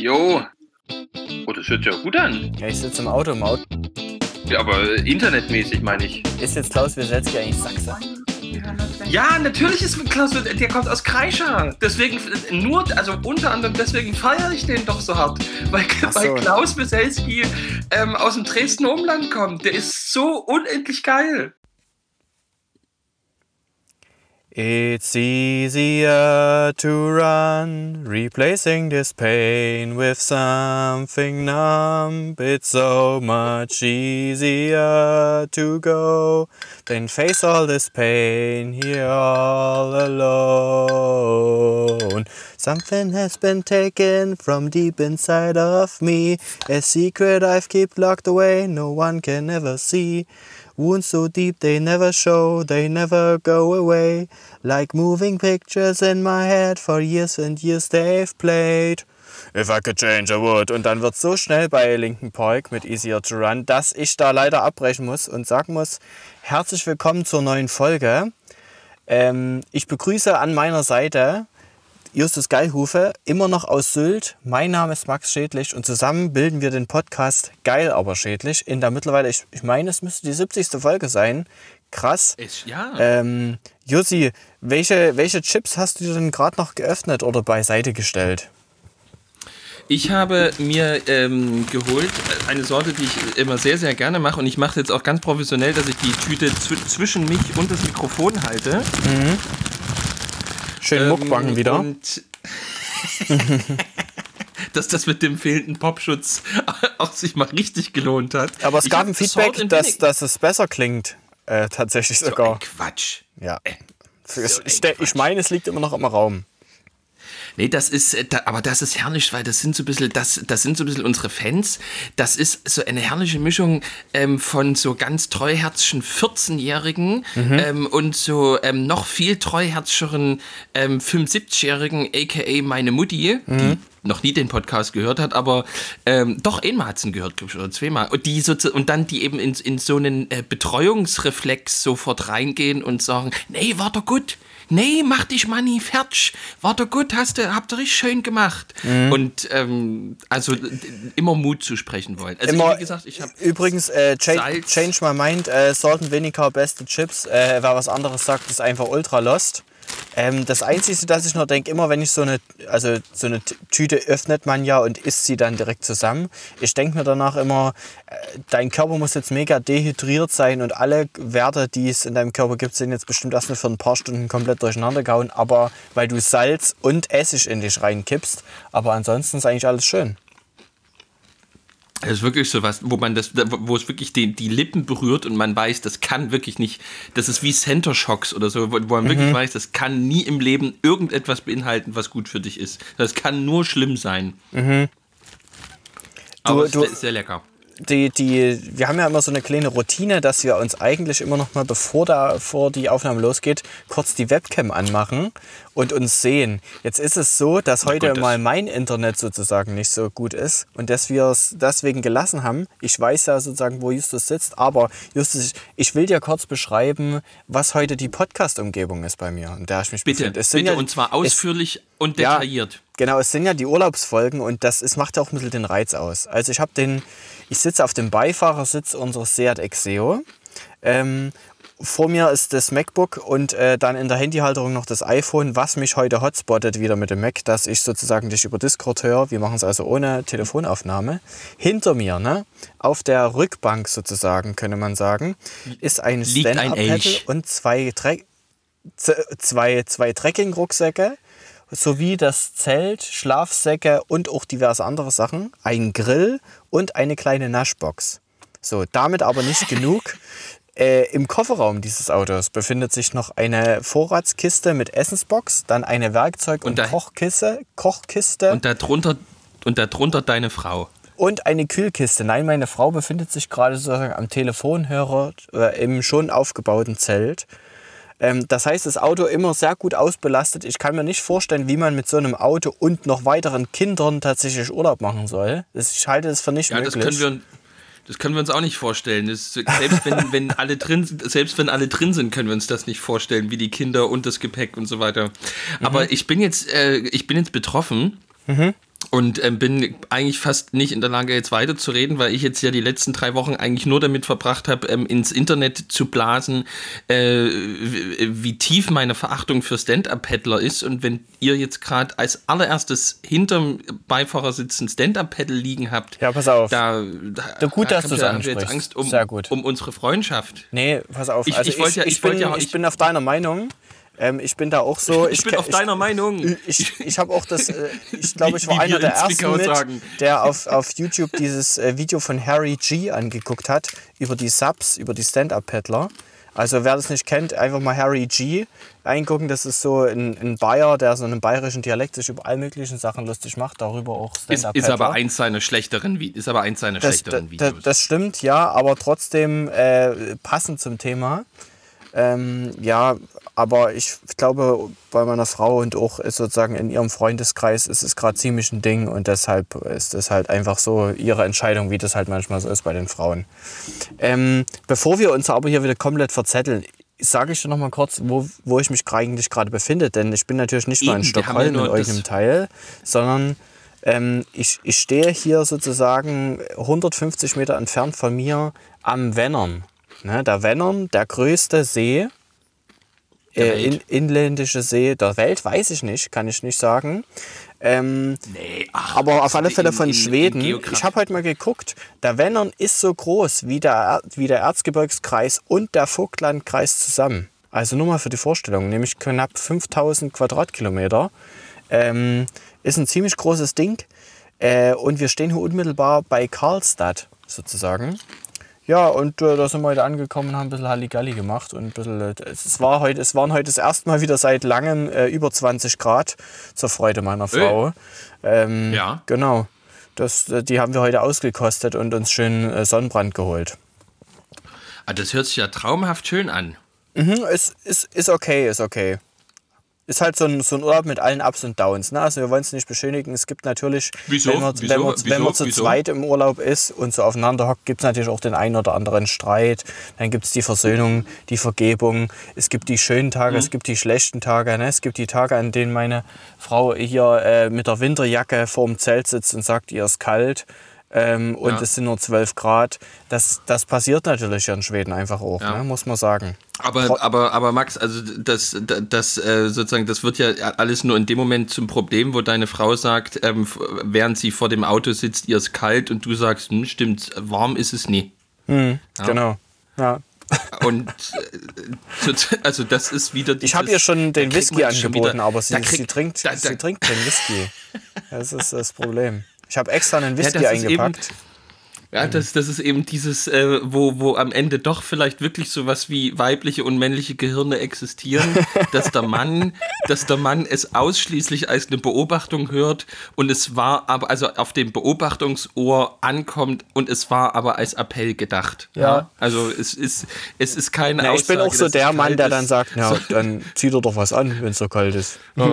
Jo. Oh, das hört sich ja gut an. Ja, ich sitze im Auto im Auto. Ja, aber internetmäßig meine ich. Ist jetzt Klaus Wieselski eigentlich Sachse? Ja, natürlich ist Klaus, der kommt aus Kreischa. Deswegen, nur, also unter anderem deswegen feiere ich den doch so hart. Weil, so. weil Klaus Wieselski ähm, aus dem Dresdner Umland kommt. Der ist so unendlich geil. It's easier to run, replacing this pain with something numb. It's so much easier to go than face all this pain here all alone. Something has been taken from deep inside of me, a secret I've kept locked away, no one can ever see. Wounds so deep they never show, they never go away. Like moving pictures in my head, for years and years they've played. If I could change, I would. Und dann wird so schnell bei Linkin Park mit Easier to Run, dass ich da leider abbrechen muss und sagen muss, herzlich willkommen zur neuen Folge. Ähm, ich begrüße an meiner Seite Justus Geilhufe, immer noch aus Sylt. Mein Name ist Max Schädlich und zusammen bilden wir den Podcast Geil aber Schädlich in der mittlerweile, ich, ich meine, es müsste die 70. Folge sein. Krass. Ist, ja. Ähm, Jussi, welche, welche Chips hast du dir denn gerade noch geöffnet oder beiseite gestellt? Ich habe mir ähm, geholt eine Sorte, die ich immer sehr, sehr gerne mache. Und ich mache es jetzt auch ganz professionell, dass ich die Tüte zw zwischen mich und das Mikrofon halte. Schön Ähm, wieder. Und dass das mit dem fehlenden Popschutz auch sich mal richtig gelohnt hat. Aber es Ich gab ein Feedback, dass, dass es besser klingt. Äh, tatsächlich so sogar. Quatsch. Ja. so ich ich, meine, es liegt immer noch im Raum. Nee, das ist, äh, aber das ist herrlich, weil das sind so ein bisschen, das, das sind so ein bisschen unsere Fans. Das ist so eine herrliche Mischung ähm, von so ganz treuherzigen 14-Jährigen ähm, und so ähm, noch viel treuherzigeren ähm, 75-Jährigen, aka meine Mutti, die noch nie den Podcast gehört hat, aber ähm, doch einmal hat sie ihn gehört, glaube ich, oder zweimal. Und, die so, und dann die eben in, in so einen äh, Betreuungsreflex sofort reingehen und sagen, nee, war doch gut. Nee, mach dich mal nie fertig. War doch gut, hast du, habt ihr richtig schön gemacht. Und ähm, also immer Mut zu sprechen wollen. Also Immer, ich, wie gesagt, ich habe Übrigens, äh, change, change my mind, äh, Salt and Vinegar, beste Chips. Äh, wer was anderes sagt, ist einfach ultra lost. Ähm, das Einzige, dass ich nur denke, immer wenn ich so eine, also so eine Tüte öffnet man ja und isst sie dann direkt zusammen. Ich denke mir danach immer, äh, dein Körper muss jetzt mega dehydriert sein und alle Werte, die es in deinem Körper gibt, sind jetzt bestimmt erstmal für ein paar Stunden komplett durcheinander gehauen. Aber weil du Salz und Essig in dich reinkippst. Aber ansonsten ist eigentlich alles schön. Das ist wirklich so was, wo man das, wo es wirklich die, die Lippen berührt und man weiß, das kann wirklich nicht, das ist wie Center Shocks oder so, wo, wo man Mhm. wirklich weiß, das kann nie im Leben irgendetwas beinhalten, was gut für dich ist. Das kann nur schlimm sein. Aber es Mhm. du- ist sehr lecker. die, die, wir haben ja immer so eine kleine Routine, dass wir uns eigentlich immer noch mal, bevor, da, bevor die Aufnahme losgeht, kurz die Webcam anmachen und uns sehen. Jetzt ist es so, dass heute Gott, das- mal mein Internet sozusagen nicht so gut ist und dass wir es deswegen gelassen haben. Ich weiß ja sozusagen, wo Justus sitzt, aber Justus, ich- will dir kurz beschreiben, was heute die Podcast-Umgebung ist bei mir, in der ich mich Bitte. Es bitte, ja- und zwar es- ausführlich und ja, detailliert. Genau, es sind ja die Urlaubsfolgen und das ist, macht ja auch ein bisschen den Reiz aus. Also ich habe den, ich sitze auf dem Beifahrersitz unseres Seat Exeo. Ähm, vor mir ist das MacBook und äh, dann in der Handyhalterung noch das iPhone, was mich heute hotspottet wieder mit dem Mac, dass ich sozusagen dich über Discord höre. Wir machen es also ohne Telefonaufnahme. Hinter mir, ne, auf der Rückbank sozusagen, könnte man sagen, ist ein Elch. und zwei, Tre z- zwei, zwei Trekking-Rucksäcke sowie das Zelt, Schlafsäcke und auch diverse andere Sachen, ein Grill und eine kleine Naschbox. So, damit aber nicht genug. Äh, Im Kofferraum dieses Autos befindet sich noch eine Vorratskiste mit Essensbox, dann eine Werkzeug- und, Und da- Kochkiste, Kochkiste Und darunter, und darunter deine Frau. und eine Kühlkiste. Nein, meine Frau befindet sich gerade sozusagen am Telefonhörer äh, im schon aufgebauten Zelt. Ähm, das heißt, das Auto immer sehr gut ausbelastet. Ich kann mir nicht vorstellen, wie man mit so einem Auto und noch weiteren Kindern tatsächlich Urlaub machen soll. Das, ich halte es für nicht Ja, das möglich. können wir, das können wir uns auch nicht vorstellen. Das, selbst, wenn, wenn alle drin, sind- selbst wenn alle drin sind, können wir uns das nicht vorstellen, wie die Kinder und das Gepäck und so weiter. Aber ich bin jetzt, äh, ich bin jetzt betroffen. Und ähm, bin eigentlich fast nicht in der Lage, jetzt weiterzureden, weil ich jetzt ja die letzten drei Wochen eigentlich nur damit verbracht habe, ähm, ins Internet zu blasen, äh, wie tief meine Verachtung für Stand-Up-Paddler ist. Und wenn ihr jetzt gerade als allererstes hinterm Beifahrersitz ein Stand-Up-Paddle liegen habt, Ja, pass auf. da, da, gut, dass da haben wir jetzt ansprichst. Angst um, Sehr gut. um unsere Freundschaft. Nee, pass auf. Ich- also ich wollte ja- ich bin, wollte ja- ich ich- bin auf deiner Meinung. Ähm, ich bin da auch so. Ich, bin ke- auf deiner Meinung. Ich, ich habe auch das, äh, ich glaube, ich war einer der ersten mit, der auf, auf YouTube dieses äh, Video von Harry G angeguckt hat, über die Subs, über die Stand-Up-Paddler. Also wer das nicht kennt, einfach mal Harry G eingucken. Das ist so ein, ein Bayer, der so einen bayerischen Dialekt sich über all möglichen Sachen lustig macht, darüber auch Ist, Stand-Up-Paddler. ist aber eins seiner schlechteren, ist aber eins seiner das, schlechteren da- Videos. da- das stimmt, ja, aber trotzdem äh, passend zum Thema. Ähm, ja, aber ich glaube, bei meiner Frau und auch sozusagen in ihrem Freundeskreis ist es gerade ziemlich ein Ding und deshalb ist es halt einfach so ihre Entscheidung, wie das halt manchmal so ist bei den Frauen. Ähm, bevor wir uns aber hier wieder komplett verzetteln, sage ich dir noch mal kurz, wo, wo ich mich eigentlich gerade befinde, denn ich bin natürlich nicht nur in Eben, haben ja Stockholm nur mit euch im Teil, sondern ähm, ich, ich stehe hier sozusagen 150 Meter entfernt von mir am Wennern. Ne, der Wennern, der größte See, äh, in, inländische See der Welt, weiß ich nicht, kann ich nicht sagen. Ähm, nee, ach, aber auf alle Fälle in- von in- in Schweden. Geografie. Ich habe heute mal geguckt, der Wennern ist so groß wie der, Er- wie der Erzgebirgskreis und der Vogtlandkreis zusammen. Also nur mal für die Vorstellung, nämlich knapp 5000 Quadratkilometer. Ähm, ist ein ziemlich großes Ding. Äh, und wir stehen hier unmittelbar bei Karlstad sozusagen. Ja, und äh, da sind wir heute angekommen und haben ein bisschen Halligalli gemacht. Und ein bisschen, äh, es, war heute, es waren heute das erste Mal wieder seit langem äh, über 20 Grad zur Freude meiner Frau. Ähm, Ja. Genau. Das, äh, die haben wir heute ausgekostet und uns schön äh, Sonnenbrand geholt. Ah, das hört sich ja traumhaft schön an. Mhm, ist, ist, ist okay, ist okay. Ist halt so ein, so ein Urlaub mit allen Ups und Downs. Ne? Also wir wollen es nicht beschönigen. Es gibt natürlich, Wieso? wenn man, Wieso? wenn man, wenn man Wieso? zu Wieso? zweit im Urlaub ist und so aufeinander hockt, gibt es natürlich auch den einen oder anderen Streit. Dann gibt es die Versöhnung, die Vergebung. Es gibt die schönen Tage, Mhm. es gibt die schlechten Tage. Ne? Es gibt die Tage, an denen meine Frau hier äh, mit der Winterjacke vorm Zelt sitzt und sagt, ihr ist kalt. Ähm, und Ja. es sind nur 12 Grad. Das, das passiert natürlich in Schweden einfach auch, Ja. ne? muss man sagen. Aber, aber, aber Max, also das, das, äh, sozusagen, das wird ja alles nur in dem Moment zum Problem, wo deine Frau sagt, ähm, während sie vor dem Auto sitzt, ihr ist kalt und du sagst, hm, stimmt, warm ist es nie. Genau. Ja. Und äh, so- also das ist wieder Ich habe ihr schon den Whisky angeboten, aber sie, krieg- sie, trinkt, da- da- sie trinkt keinen Whisky. Das ist das Problem. Ich habe extra einen Ja, Whisky das eben- eingepackt. Ja, das, das ist eben dieses, äh, wo, wo am Ende doch vielleicht wirklich sowas wie weibliche und männliche Gehirne existieren, dass der Mann, dass der Mann es ausschließlich als eine Beobachtung hört und es war aber, also auf dem Beobachtungsohr ankommt und es war aber als Appell gedacht. Ja. Also es ist, es ist keine Na, ich bin auch so der Mann, der ist. dann sagt, ja, dann zieh dir doch was an, wenn es so kalt ist.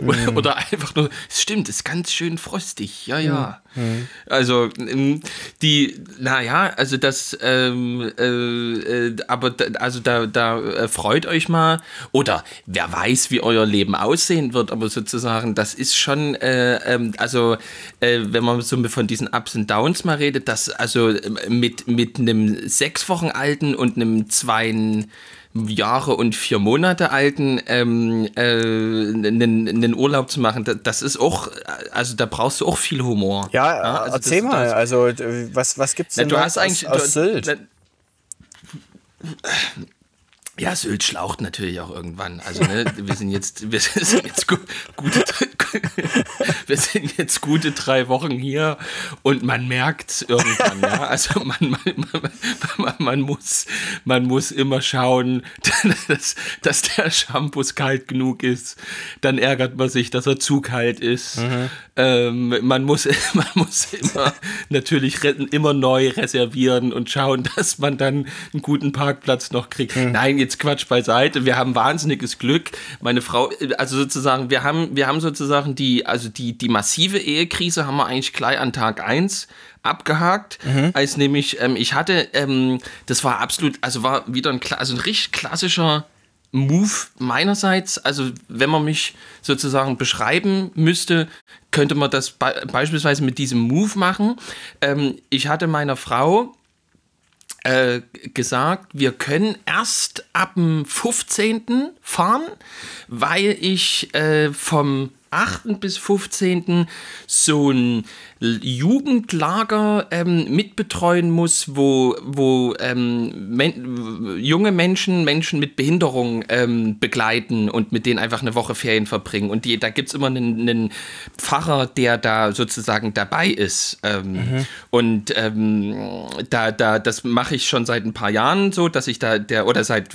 Oder, oder einfach nur, es stimmt, ist ganz schön frostig, ja, ja. Also, ähm, die, naja, also das, ähm, äh, äh, aber da, also da, da äh, freut euch mal, oder wer weiß, wie euer Leben aussehen wird, aber sozusagen, das ist schon, äh, ähm, also, äh, wenn man so von diesen Ups und Downs mal redet, dass also ähm, mit, mit einem sechs Wochen alten und einem zwei Jahre und vier Monate alten ähm, äh, einen, einen Urlaub zu machen, da- das ist auch, also da brauchst du auch viel Humor. Ja, also erzähl das- mal, das- also äh, was, was gibt es Na, denn du hast eigentlich. aus, aus du, Sylt? na- ja, Sylt schlaucht natürlich auch irgendwann. Also, ne, wir sind jetzt, wir sind jetzt gu gute, wir sind jetzt gute drei Wochen hier und man merkt irgendwann, ja. Also man, man, man, man, muss, man muss immer schauen, dass, dass der Shampoo kalt genug ist. Dann ärgert man sich, dass er zu kalt ist. Ähm, man muss, man muss immer natürlich immer neu reservieren und schauen, dass man dann einen guten Parkplatz noch kriegt. Nein, jetzt Quatsch beiseite. Wir haben wahnsinniges Glück. Meine Frau, also sozusagen, wir haben, wir haben sozusagen die, also die, die massive Ehekrise haben wir eigentlich gleich an Tag 1 abgehakt, als nämlich, ähm, ich hatte, ähm, das war absolut, also war wieder ein, also ein richtig klassischer Move meinerseits. Also wenn man mich sozusagen beschreiben müsste, könnte man das be beispielsweise mit diesem Move machen. Ähm, ich hatte meiner Frau äh, gesagt, wir können erst ab dem 15. fahren, weil ich äh, vom 8. bis 15. so ein Jugendlager ähm, mitbetreuen muss, wo, wo ähm, men junge Menschen, Menschen mit Behinderung ähm, begleiten und mit denen einfach eine Woche Ferien verbringen. Und die, da gibt es immer einen, einen, Pfarrer, der da sozusagen dabei ist. Ähm, mhm. Und ähm, da, da, das mache ich schon seit ein paar Jahren so, dass ich da, der, oder seit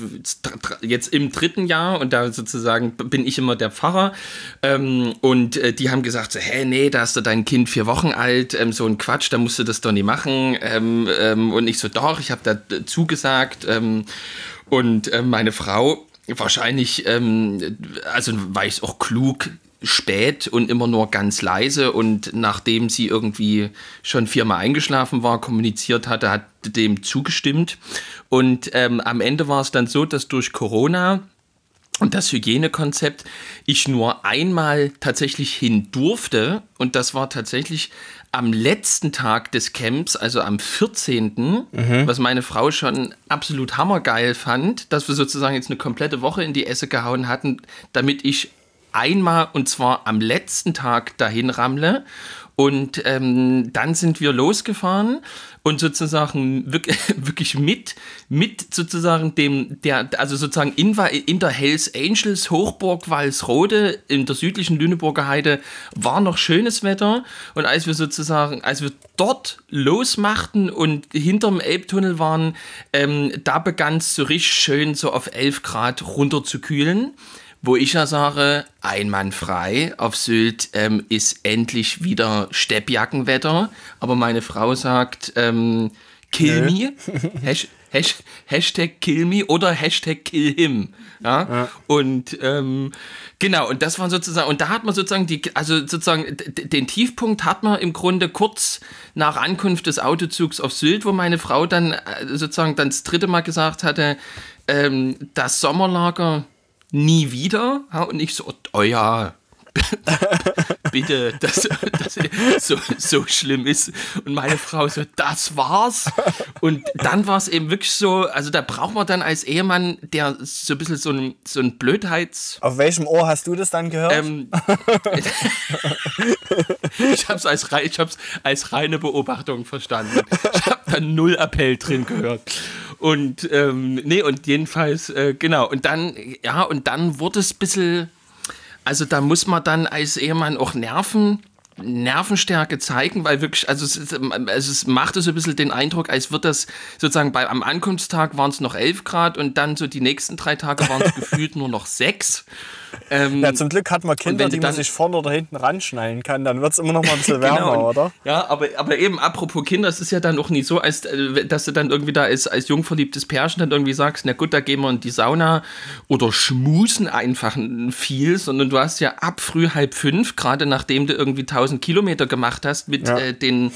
jetzt im dritten Jahr und da sozusagen bin ich immer der Pfarrer. Ähm, und äh, die haben gesagt, so, hä, nee, da hast du dein Kind vier Wochen alt, ähm, so ein Quatsch, da musst du das doch nicht machen. Ähm, ähm, und ich so, doch, ich habe da zugesagt. Ähm, und äh, meine Frau, wahrscheinlich, ähm, also war ich auch klug, spät und immer nur ganz leise und nachdem sie irgendwie schon viermal eingeschlafen war, kommuniziert hatte, hat dem zugestimmt und ähm, am Ende war es dann so, dass durch Corona und das Hygienekonzept ich nur einmal tatsächlich hin durfte und das war tatsächlich am letzten Tag des Camps, also am 14., mhm. was meine Frau schon absolut hammergeil fand, dass wir sozusagen jetzt eine komplette Woche in die Esse gehauen hatten, damit ich einmal und zwar am letzten Tag dahin rammle und ähm, dann sind wir losgefahren und sozusagen wirklich, mit, mit sozusagen dem, der, also sozusagen in, in der Hells Angels Hochburg Walsrode in der südlichen Lüneburger Heide war noch schönes Wetter. Und als wir sozusagen, als wir dort losmachten und hinterm Elbtunnel waren, ähm, da begann es so richtig schön so auf 11 Grad runter zu kühlen wo ich ja sage, einwandfrei auf Sylt ähm, ist endlich wieder Steppjackenwetter, aber meine Frau sagt, ähm, kill me, Hasht Hasht Hashtag kill me oder Hashtag kill him. Ja? ja. Und ähm, genau, und das war sozusagen, und da hat man sozusagen die, also sozusagen den Tiefpunkt hat man im Grunde kurz nach Ankunft des Autozugs auf Sylt, wo meine Frau dann äh, sozusagen dann das dritte Mal gesagt hatte, ähm, das Sommerlager nie wieder. und ich so, oh ja, bitte, dass das so, so schlimm ist. Und meine Frau so, das war's. Und dann war es eben wirklich so, also da braucht man dann als Ehemann, der so ein bisschen so ein, so ein Blödheits... Auf welchem Ohr hast du das dann gehört? Ähm, ich habe es als, ich hab's als reine Beobachtung verstanden. Ich habe da null Appell drin gehört. Und ähm, nee, und jedenfalls, äh, genau. Und dann, ja, und dann wurde es ein bisschen, also da muss man dann als Ehemann auch Nerven Nervenstärke zeigen, weil wirklich, also es, ist, also es machte so ein bisschen den Eindruck, als wird das sozusagen bei, am Ankunftstag waren es noch 11 Grad und dann so die nächsten drei Tage waren es gefühlt nur noch 6. Ähm, ja, zum Glück hat man Kinder, die man sich vorne oder hinten ranschnallen kann, dann wird es immer noch mal ein bisschen genau, wärmer, genau, oder? Ja, aber, aber eben, apropos Kinder, es ist ja dann auch nicht so, als, äh, dass du dann irgendwie da als, als jungverliebtes Pärchen dann irgendwie sagst, na gut, da gehen wir in die Sauna oder schmusen einfach viel, sondern du hast ja ab früh halb fünf, gerade nachdem du irgendwie 1000 Kilometer gemacht hast mit ja. äh, den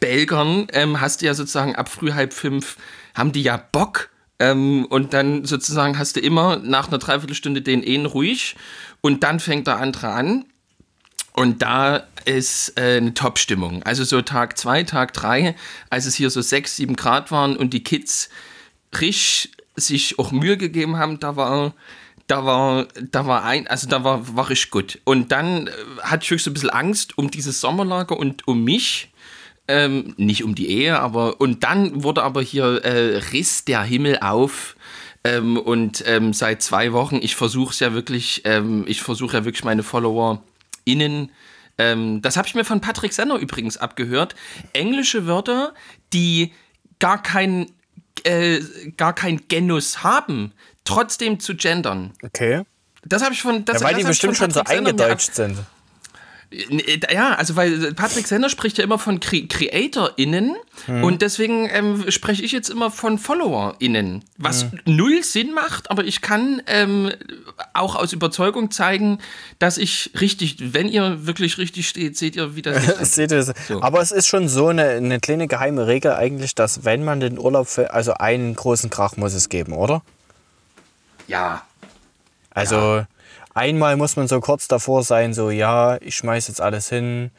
Belgern, ähm, hast du ja sozusagen ab früh halb fünf, haben die ja Bock. Ähm, und dann sozusagen hast du immer nach einer Dreiviertelstunde den einen ruhig und dann fängt der andere an. Und da ist äh, eine Top-Stimmung. Also so Tag zwei, Tag drei, als es hier so sechs, sieben Grad waren und die Kids richtig sich auch Mühe gegeben haben, da war da war, da war ein, also da war, war ich gut. Und dann äh, hatte ich wirklich so ein bisschen Angst um dieses Sommerlager und um mich. Ähm, nicht um die Ehe, aber und dann wurde aber hier äh, riss der Himmel auf. Ähm, und ähm, seit zwei Wochen, ich versuche es ja wirklich, ähm, ich versuche ja wirklich meine Follower innen. Ähm, das habe ich mir von Patrick Senner übrigens abgehört. Englische Wörter, die gar kein äh, gar kein Genus haben, trotzdem zu gendern. Okay. Das habe ich von. Das, ja, weil die bestimmt schon so eingedeutscht sind. Ja, also weil Patrick Sender spricht ja immer von Cre CreatorInnen hm. und deswegen ähm, spreche ich jetzt immer von FollowerInnen, was hm. null Sinn macht, aber ich kann ähm, auch aus Überzeugung zeigen, dass ich richtig, wenn ihr wirklich richtig steht, seht ihr, wie das ist. seht ihr so. Aber es ist schon so eine, eine kleine geheime Regel eigentlich, dass wenn man den Urlaub, für, also einen großen Krach muss es geben, oder? Ja, Also Ja. einmal muss man so kurz davor sein, so ja, ich schmeiß jetzt alles hin,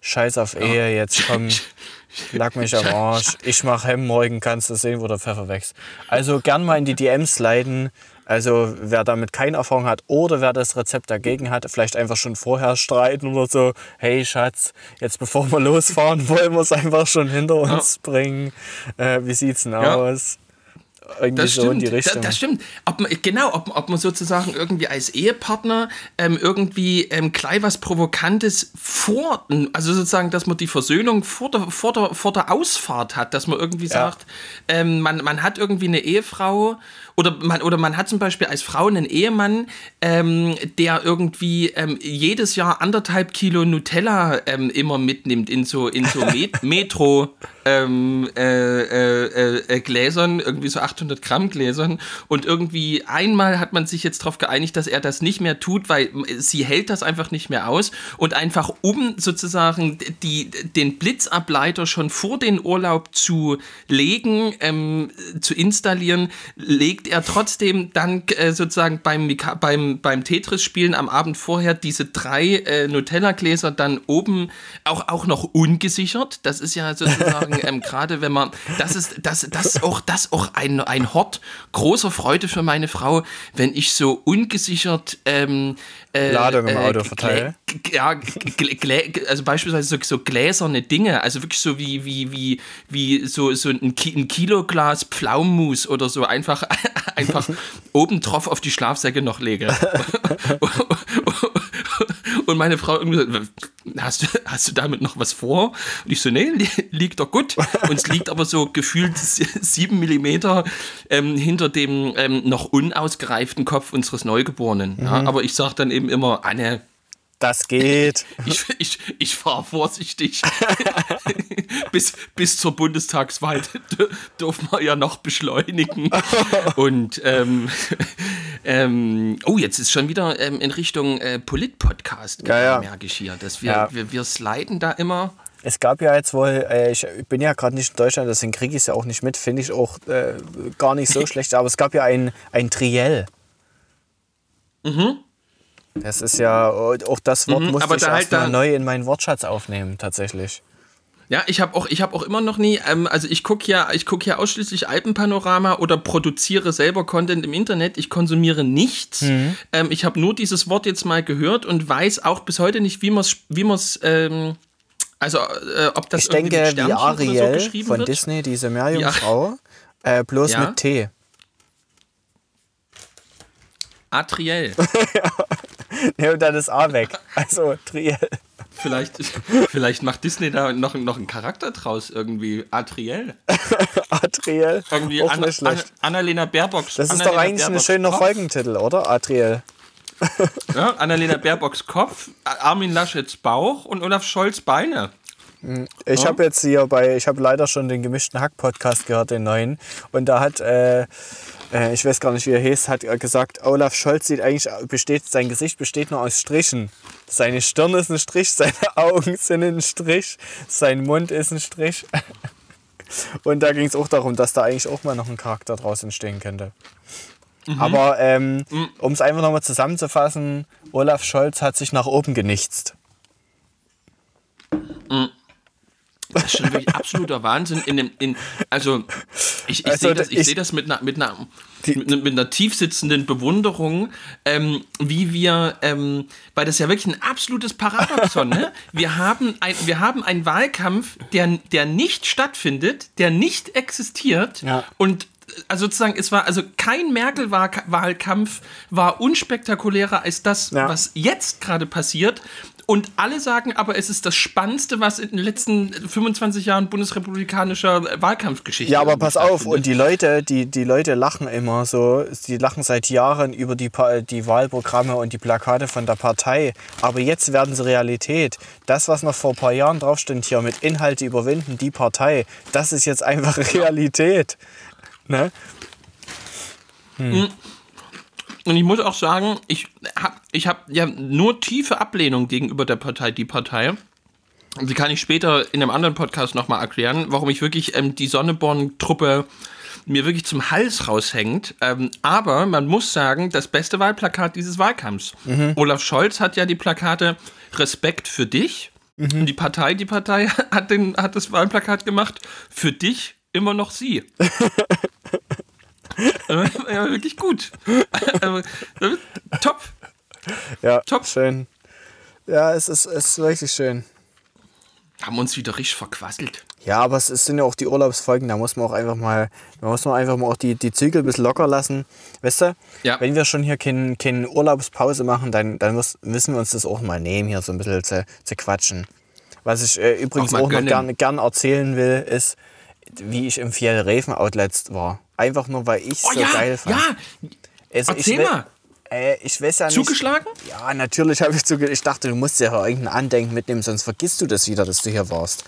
scheiß auf Ehe, jetzt komm, lag mich am Arsch, ich mach Hemm, morgen kannst du sehen, wo der Pfeffer wächst. Also gern mal in die DMs leiten. Also wer damit keine Erfahrung hat oder wer das Rezept dagegen hat, vielleicht einfach schon vorher streiten oder so, hey Schatz, jetzt bevor wir losfahren, wollen wir es einfach schon hinter uns bringen. Äh, wie sieht's denn Ja. aus? Irgendwie Das so in stimmt, die da, Richtung. das stimmt. Ob man, genau, ob, ob man sozusagen irgendwie als Ehepartner ähm, irgendwie ähm, gleich was Provokantes vor, also sozusagen, dass man die Versöhnung vor der, vor der, vor der Ausfahrt hat, dass man irgendwie sagt, ähm, man, man hat irgendwie eine Ehefrau oder man, oder man hat zum Beispiel als Frau einen Ehemann, ähm, der irgendwie ähm, jedes Jahr anderthalb Kilo Nutella ähm, immer mitnimmt in so, in so Met Metro ähm, äh, äh, äh, äh, Gläsern, irgendwie so 800 Gramm Gläsern. Und irgendwie einmal hat man sich jetzt darauf geeinigt, dass er das nicht mehr tut, weil sie hält das einfach nicht mehr aus. Und einfach um sozusagen die, den Blitzableiter schon vor den Urlaub zu legen, ähm, zu installieren, legt er trotzdem dann äh, sozusagen beim, Mika- beim, beim Tetris-Spielen am Abend vorher diese drei äh, Nutella-Gläser dann oben auch, auch noch ungesichert. Das ist ja sozusagen ähm, gerade, wenn man, das ist, das, das auch, das auch ein, ein Hort großer Freude für meine Frau, wenn ich so ungesichert ähm, äh, Ladung im Auto glä- verteile. ja, also beispielsweise so, so gläserne Dinge, also wirklich so wie, wie, wie, wie so, so ein, Ki ein Kiloglas Pflaumenmus oder so einfach, einfach oben drauf auf die Schlafsäcke noch lege. Und meine Frau irgendwie so, hast du, hast du damit noch was vor? Und ich so, nee, li liegt doch gut. Und es liegt aber so gefühlt sieben Millimeter ähm, hinter dem ähm, noch unausgereiften Kopf unseres Neugeborenen. Ja, aber ich sage dann eben immer, Anne, Das geht. ich, ich, ich fahre vorsichtig. bis, bis zur Bundestagswahl dür- dürfen wir ja noch beschleunigen. Und ähm, ähm, oh, jetzt ist schon wieder ähm, in Richtung äh, Polit-Podcast, Ja, ja. merke ich hier. Dass wir, Ja. wir, wir sliden da immer. Es gab ja jetzt wohl, äh, ich bin ja gerade nicht in Deutschland, deswegen kriege ich es ja auch nicht mit, finde ich auch äh, gar nicht so schlecht, aber es gab ja ein, ein Triell. Das ist ja, auch das Wort Mhm, musste aber ich halt erstmal neu in meinen Wortschatz aufnehmen, tatsächlich. Ja, ich habe auch, ich hab auch immer noch nie, ähm, also ich gucke ja, ich guck ja ausschließlich Alpenpanorama oder produziere selber Content im Internet. Ich konsumiere nichts. Mhm. Ähm, ich habe nur dieses Wort jetzt mal gehört und weiß auch bis heute nicht, wie man es, wie man's, ähm, also äh, ob das Ich irgendwie denke, mit wie so Ariel geschrieben von wird. Disney, diese Meerjungfrau, äh, bloß Ja. mit T. Atriel. Ja, und dann ist A weg. Also Triell. vielleicht, vielleicht macht Disney da noch, noch einen Charakter draus, irgendwie Atriel. Adriel. Irgendwie auch Anna, nicht Anna. Annalena Baerbock. Das ist doch eigentlich ein schöner Folgentitel, oder? Adriel. Ja, Annalena Baerbocks Kopf, Armin Laschets Bauch und Olaf Scholz Beine. Ich habe jetzt hier bei, ich habe leider schon den gemischten Hack-Podcast gehört, den neuen. Und da hat, äh, äh, ich weiß gar nicht, wie er hieß, hat er gesagt, Olaf Scholz sieht eigentlich, besteht, sein Gesicht besteht nur aus Strichen. Seine Stirn ist ein Strich, seine Augen sind ein Strich, sein Mund ist ein Strich. Und da ging es auch darum, dass da eigentlich auch mal noch ein Charakter draus entstehen könnte. Aber ähm, um es einfach nochmal zusammenzufassen, Olaf Scholz hat sich nach oben genichtst. Das ist schon wirklich absoluter Wahnsinn. In dem, in, also, ich, ich Also, sehe das, ich seh das mit, einer, mit, einer, mit, einer- mit einer tiefsitzenden Bewunderung, ähm, wie wir, ähm, weil das ja wirklich ein absolutes Paradoxon, ne? Wir haben, ein, wir haben einen Wahlkampf, der, der nicht stattfindet, der nicht existiert Ja. und also sozusagen, es war, also kein Merkel-Wahlkampf war unspektakulärer als das, Ja. was jetzt gerade passiert. Und alle sagen aber, es ist das Spannendste, was in den letzten 25 Jahren bundesrepublikanischer Wahlkampfgeschichte Ja, aber pass auf, und die Leute, die, die Leute lachen immer so, die lachen seit Jahren über die, die Wahlprogramme und die Plakate von der Partei. Aber jetzt werden sie Realität. Das, was noch vor ein paar Jahren drauf stand hier mit Inhalte überwinden, die Partei, das ist jetzt einfach Realität. Ne? Und ich muss auch sagen, ich habe ich hab ja nur tiefe Ablehnung gegenüber der Partei Die Partei. Die kann ich später in einem anderen Podcast nochmal erklären, warum ich wirklich ähm, die Sonneborn-Truppe mir wirklich zum Hals raushängt. Ähm, aber man muss sagen, das beste Wahlplakat dieses Wahlkampfs. Olaf Scholz hat ja die Plakate Respekt für dich. Und die Partei, die Partei hat, den, hat das Wahlplakat gemacht. Für dich immer noch sie. Also, ja, wirklich gut. Top. Ja, Top. schön. Ja, es ist, es ist wirklich schön. Haben uns wieder richtig verquasselt. Ja, aber es, es sind ja auch die Urlaubsfolgen, da muss man auch einfach mal, da muss man einfach mal auch die, die Zügel ein bisschen locker lassen. Weißt du, Ja. wenn wir schon hier keine kein Urlaubspause machen, dann, dann müssen wir uns das auch mal nehmen, hier so ein bisschen zu, zu quatschen. Was ich äh, übrigens Auch auch, noch gern, gern erzählen will, ist, wie ich im Fjellreven-Outlet war. Einfach nur, weil ich es Oh so ja, geil fand. ja, Also erzähl ich, mal. Äh, ich weiß ja nicht. Zugeschlagen? Ja, natürlich habe ich zugeschlagen. Ich dachte, du musst ja irgendein Andenken mitnehmen, sonst vergisst du das wieder, dass du hier warst.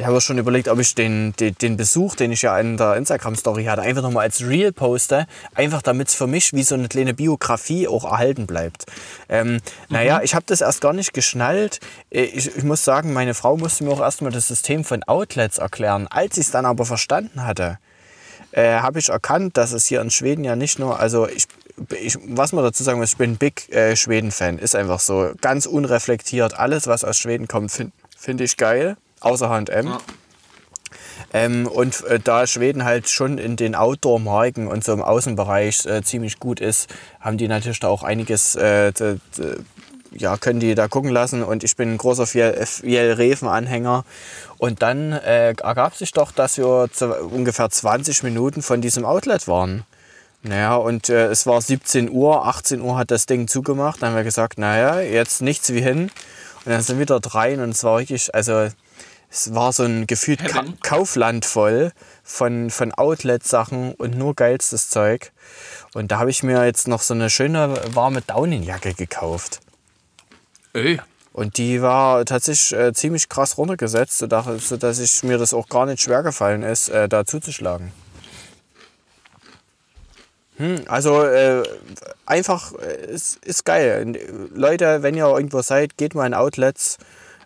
Ich habe schon überlegt, ob ich den, den, den Besuch, den ich ja in der Instagram-Story hatte, einfach nochmal als Reel poste. Einfach damit es für mich wie so eine kleine Biografie auch erhalten bleibt. Ähm, Naja, ich habe das erst gar nicht geschnallt. Äh, Ich, ich muss sagen, meine Frau musste mir auch erstmal das System von Outlets erklären. Als ich es dann aber verstanden hatte, äh, habe ich erkannt, dass es hier in Schweden ja nicht nur, also ich, ich was man dazu sagen muss, ich bin ein Big äh, Schweden-Fan, ist einfach so, ganz unreflektiert, alles was aus Schweden kommt, finde find ich geil, außer H&M. Ja. Ähm, und äh, da Schweden halt schon in den Outdoor-Marken und so im Außenbereich äh, ziemlich gut ist, haben die natürlich da auch einiges, äh, d- d- ja, können die da gucken lassen. Und ich bin ein großer Fjell-Reven-Anhänger. Und dann äh, ergab sich doch, dass wir ungefähr 20 Minuten von diesem Outlet waren. Naja, und äh, es war 17 Uhr, 18 Uhr hat das Ding zugemacht. Dann haben wir gesagt, naja, jetzt nichts wie hin. Und dann sind wir wieder rein und es war wirklich, also es war so ein gefühlt Ka. Kaufland voll von, von Outlet-Sachen und nur geilstes Zeug. Und da habe ich mir jetzt noch so eine schöne warme Daunenjacke gekauft. Ey, Und die war tatsächlich äh, ziemlich krass runtergesetzt, sodass, ich mir das auch gar nicht schwer gefallen ist, äh, da zuzuschlagen. Hm, also äh, einfach, äh, ist, ist geil. Äh, Leute, wenn ihr irgendwo seid, geht mal in Outlets.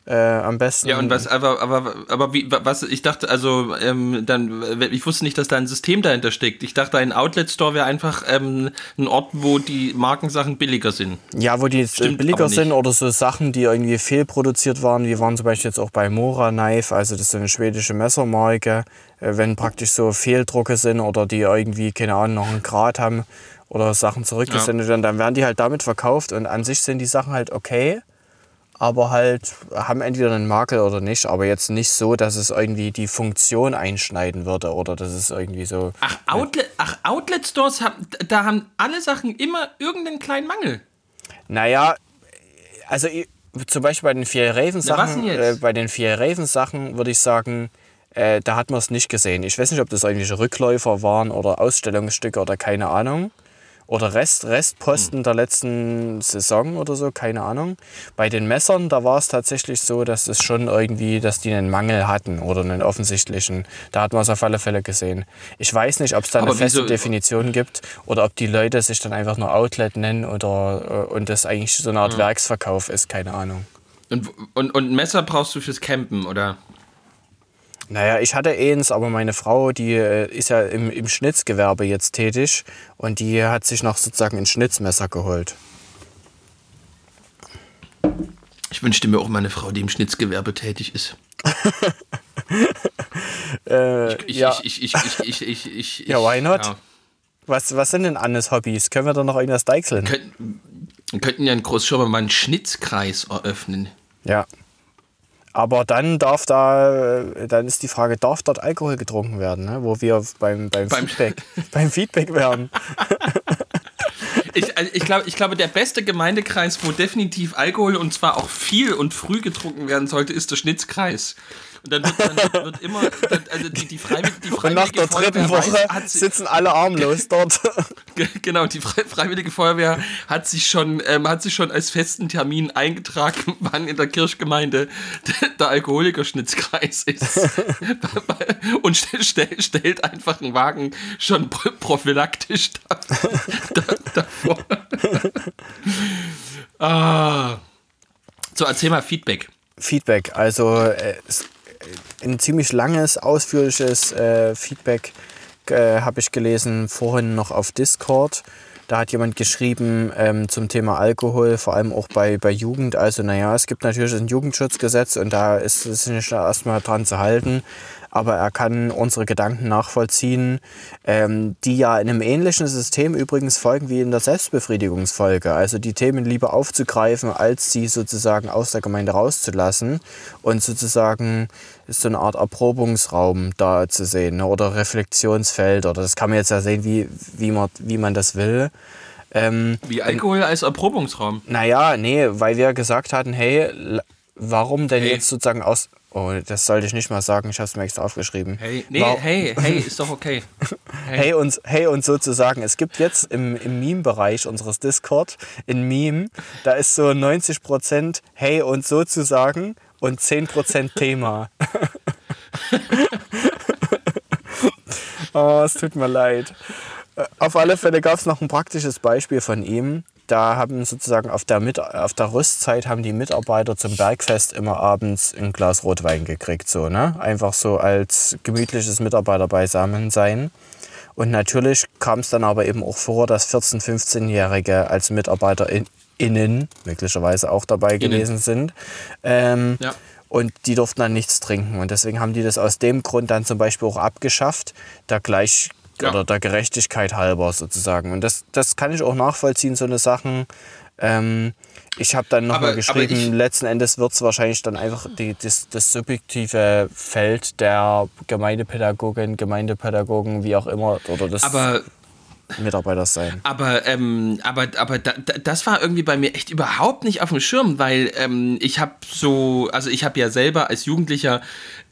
Äh, am besten. Ja, und was, aber, aber, aber wie, was, ich dachte, also, ähm, dann, ich wusste nicht, dass da ein System dahinter steckt. Ich dachte, ein Outlet-Store wäre einfach ähm, ein Ort, wo die Markensachen billiger sind. Ja, wo die jetzt äh, Stimmt billiger sind oder so Sachen, die irgendwie fehlproduziert waren. Wir waren zum Beispiel jetzt auch bei Mora Knife, also das ist so eine schwedische Messermarke. Äh, Wenn praktisch so Fehldrucke sind oder die irgendwie, keine Ahnung, noch einen Grad haben oder Sachen zurückgesendet werden, dann werden die halt damit verkauft und an sich sind die Sachen halt okay. Aber halt haben entweder einen Makel oder nicht, aber jetzt nicht so, dass es irgendwie die Funktion einschneiden würde oder dass es irgendwie so. Ach, Outlet, ach Outlet-Stores, haben, da haben alle Sachen immer irgendeinen kleinen Mangel. Naja, also zum Beispiel bei den vier Raven-Sachen, äh, bei den vier Raven-Sachen würde ich sagen, äh, da hat man es nicht gesehen. Ich weiß nicht, ob das irgendwelche Rückläufer waren oder Ausstellungsstücke oder keine Ahnung. Oder Rest, Restposten Hm. der letzten Saison oder so, keine Ahnung. Bei den Messern, da war es tatsächlich so, dass es schon irgendwie, dass die einen Mangel hatten oder einen offensichtlichen. Da hat man es auf alle Fälle gesehen. Ich weiß nicht, ob es da eine feste Definition gibt oder ob die Leute sich dann einfach nur Outlet nennen oder äh, und das eigentlich so eine Art Werksverkauf ist, keine Ahnung. Und, und, und ein Messer brauchst du fürs Campen, oder? Naja, ich hatte eins, aber meine Frau, die äh, ist ja im, im Schnitzgewerbe jetzt tätig und die hat sich noch sozusagen ein Schnitzmesser geholt. Ich wünschte mir auch mal eine Frau, die im Schnitzgewerbe tätig ist. Äh, Ich, ja, ich, ich, ich, ich, ich, ich, ich, Ja, why not? ja. was, was sind denn Annes Hobbys? Können wir da noch irgendwas deichseln? Könnten, wir könnten ja in Großschirmer mal einen Schnitzkreis eröffnen. Ja. Aber dann darf da, äh, dann ist die Frage, darf dort Alkohol getrunken werden, ne? wo wir beim, beim, Beim- Feedback, beim Feedback wären. Ich, also ich, glaube, ich glaube, der beste Gemeindekreis, wo definitiv Alkohol und zwar auch viel und früh getrunken werden sollte, ist der Schnitzkreis. Und dann wird, dann wird immer, dann, also die, die Freiwillige, die Und nach der Freiwillige dritten Feuerwehr Woche weiß, sitzen alle armlos dort. Ge- Genau, die Fre Freiwillige Feuerwehr hat sich schon, ähm, hat sich schon als festen Termin eingetragen, wann in der Kirchgemeinde der, Alkoholikerschnitzkreis ist. Und st stell, stellt einfach einen Wagen schon pro prophylaktisch da, da, davor. ah. So, erzähl mal Feedback. Feedback, also äh, ein ziemlich langes, ausführliches äh, Feedback äh, habe ich gelesen vorhin noch auf Discord. Da hat jemand geschrieben ähm, zum Thema Alkohol, vor allem auch bei, bei Jugend. Also, naja, es gibt natürlich ein Jugendschutzgesetz und da ist es nicht erstmal dran zu halten aber er kann unsere Gedanken nachvollziehen, ähm, die ja in einem ähnlichen System übrigens folgen wie in der Selbstbefriedigungsfolge. Also die Themen lieber aufzugreifen, als sie sozusagen aus der Gemeinde rauszulassen und sozusagen so eine Art Erprobungsraum da zu sehen ne? oder Reflexionsfeld oder das kann man jetzt ja sehen, wie, wie, man, wie man das will. Ähm, wie Alkohol als Erprobungsraum? Naja, nee, weil wir gesagt hatten, hey, warum denn hey. jetzt sozusagen aus, Oh, das sollte ich nicht mal sagen, ich habe es mir extra aufgeschrieben. Hey, nee, wow. hey, hey, ist doch okay. Hey, hey und, hey und sozusagen, es gibt jetzt im, im Meme-Bereich unseres Discord ein Meme, da ist so 90% Hey und sozusagen und 10% Thema. oh, es tut mir leid. Äh, auf alle Fälle gab es noch ein praktisches Beispiel von ihm da haben sozusagen auf der, Mit auf der Rüstzeit haben die Mitarbeiter zum Bergfest immer abends ein Glas Rotwein gekriegt. So, ne? Einfach so als gemütliches Mitarbeiter beisammen sein. Und natürlich kam es dann aber eben auch vor, dass 14-, 15-Jährige als MitarbeiterInnen möglicherweise auch dabei Innen. gewesen sind. Ähm, ja. Und die durften dann nichts trinken. Und deswegen haben die das aus dem Grund dann zum Beispiel auch abgeschafft, da gleich ja. oder der Gerechtigkeit halber sozusagen. Und das, das kann ich auch nachvollziehen, so eine Sachen. Ähm, ich habe dann nochmal geschrieben, ich, letzten Endes wird es wahrscheinlich dann einfach die, das, das subjektive Feld der Gemeindepädagogin, Gemeindepädagogen, wie auch immer, oder das. Aber Mitarbeiter sein. Aber, ähm, aber, aber da, das war irgendwie bei mir echt überhaupt nicht auf dem Schirm, weil ähm, ich habe so, also ich habe ja selber als Jugendlicher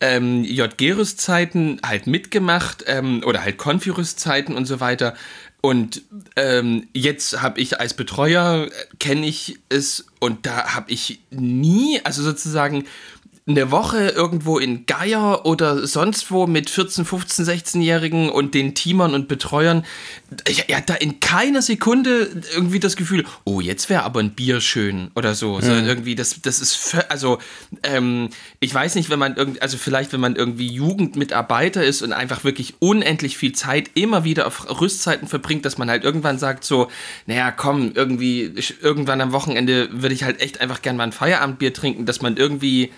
ähm, JG-Rüstzeiten halt mitgemacht ähm, oder halt Konfi-Rüstzeiten und so weiter. Und ähm, jetzt habe ich als Betreuer, äh, kenne ich es und da habe ich nie, also sozusagen eine Woche irgendwo in Geier oder sonst wo mit 14, 15, 16-Jährigen und den Teamern und Betreuern, ich, er hat da in keiner Sekunde irgendwie das Gefühl, oh, jetzt wäre aber ein Bier schön oder so. Mhm. Sondern irgendwie, das, das ist, also, ähm, ich weiß nicht, wenn man irgendwie, also vielleicht, wenn man irgendwie Jugendmitarbeiter ist und einfach wirklich unendlich viel Zeit immer wieder auf Rüstzeiten verbringt, dass man halt irgendwann sagt so, naja, komm, irgendwie, irgendwann am Wochenende würde ich halt echt einfach gern mal ein Feierabendbier trinken, dass man irgendwie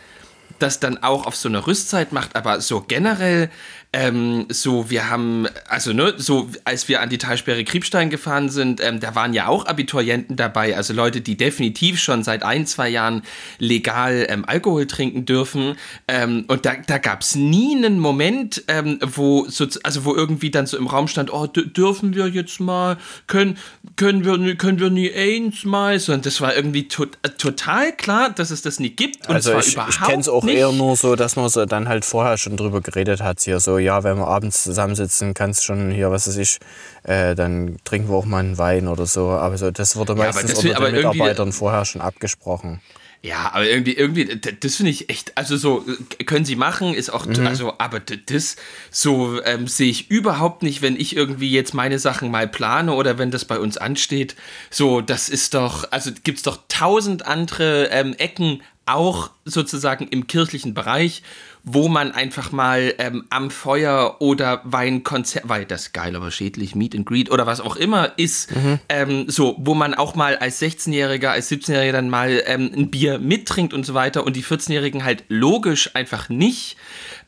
das dann auch auf so einer Rüstzeit macht, aber so generell ähm, so, wir haben, also ne, so als wir an die Talsperre Kriebstein gefahren sind, ähm, da waren ja auch Abiturienten dabei, also Leute, die definitiv schon seit ein, zwei Jahren legal ähm, Alkohol trinken dürfen. Ähm, und da, da gab es nie einen Moment, ähm, wo so, also wo irgendwie dann so im Raum stand, oh, dürfen wir jetzt mal, können, können wir, können wir nie eins mal, sondern das war irgendwie to äh, total klar, dass es das nie gibt. Und also zwar ich, überhaupt ich kenne es auch nicht. eher nur so, dass man so dann halt vorher schon drüber geredet hat, hier so, ja, wenn wir abends zusammensitzen, kannst schon hier, was weiß ich, äh, dann trinken wir auch mal einen Wein oder so. Aber so, das wurde meistens ja, das unter den Mitarbeitern vorher schon abgesprochen. Ja, aber irgendwie, irgendwie, das finde ich echt, also so, können sie machen, ist auch, mhm. also, aber das, so ähm, sehe ich überhaupt nicht, wenn ich irgendwie jetzt meine Sachen mal plane oder wenn das bei uns ansteht. So, das ist doch, also gibt es doch tausend andere ähm, Ecken, auch sozusagen im kirchlichen Bereich, wo man einfach mal ähm, am Feuer oder Weinkonzert, weil das geil, aber schädlich, Meet and Greet oder was auch immer ist, mhm. ähm, so, wo man auch mal als 16-Jähriger, als 17-Jähriger dann mal ähm, ein Bier mittrinkt und so weiter und die 14-Jährigen halt logisch einfach nicht.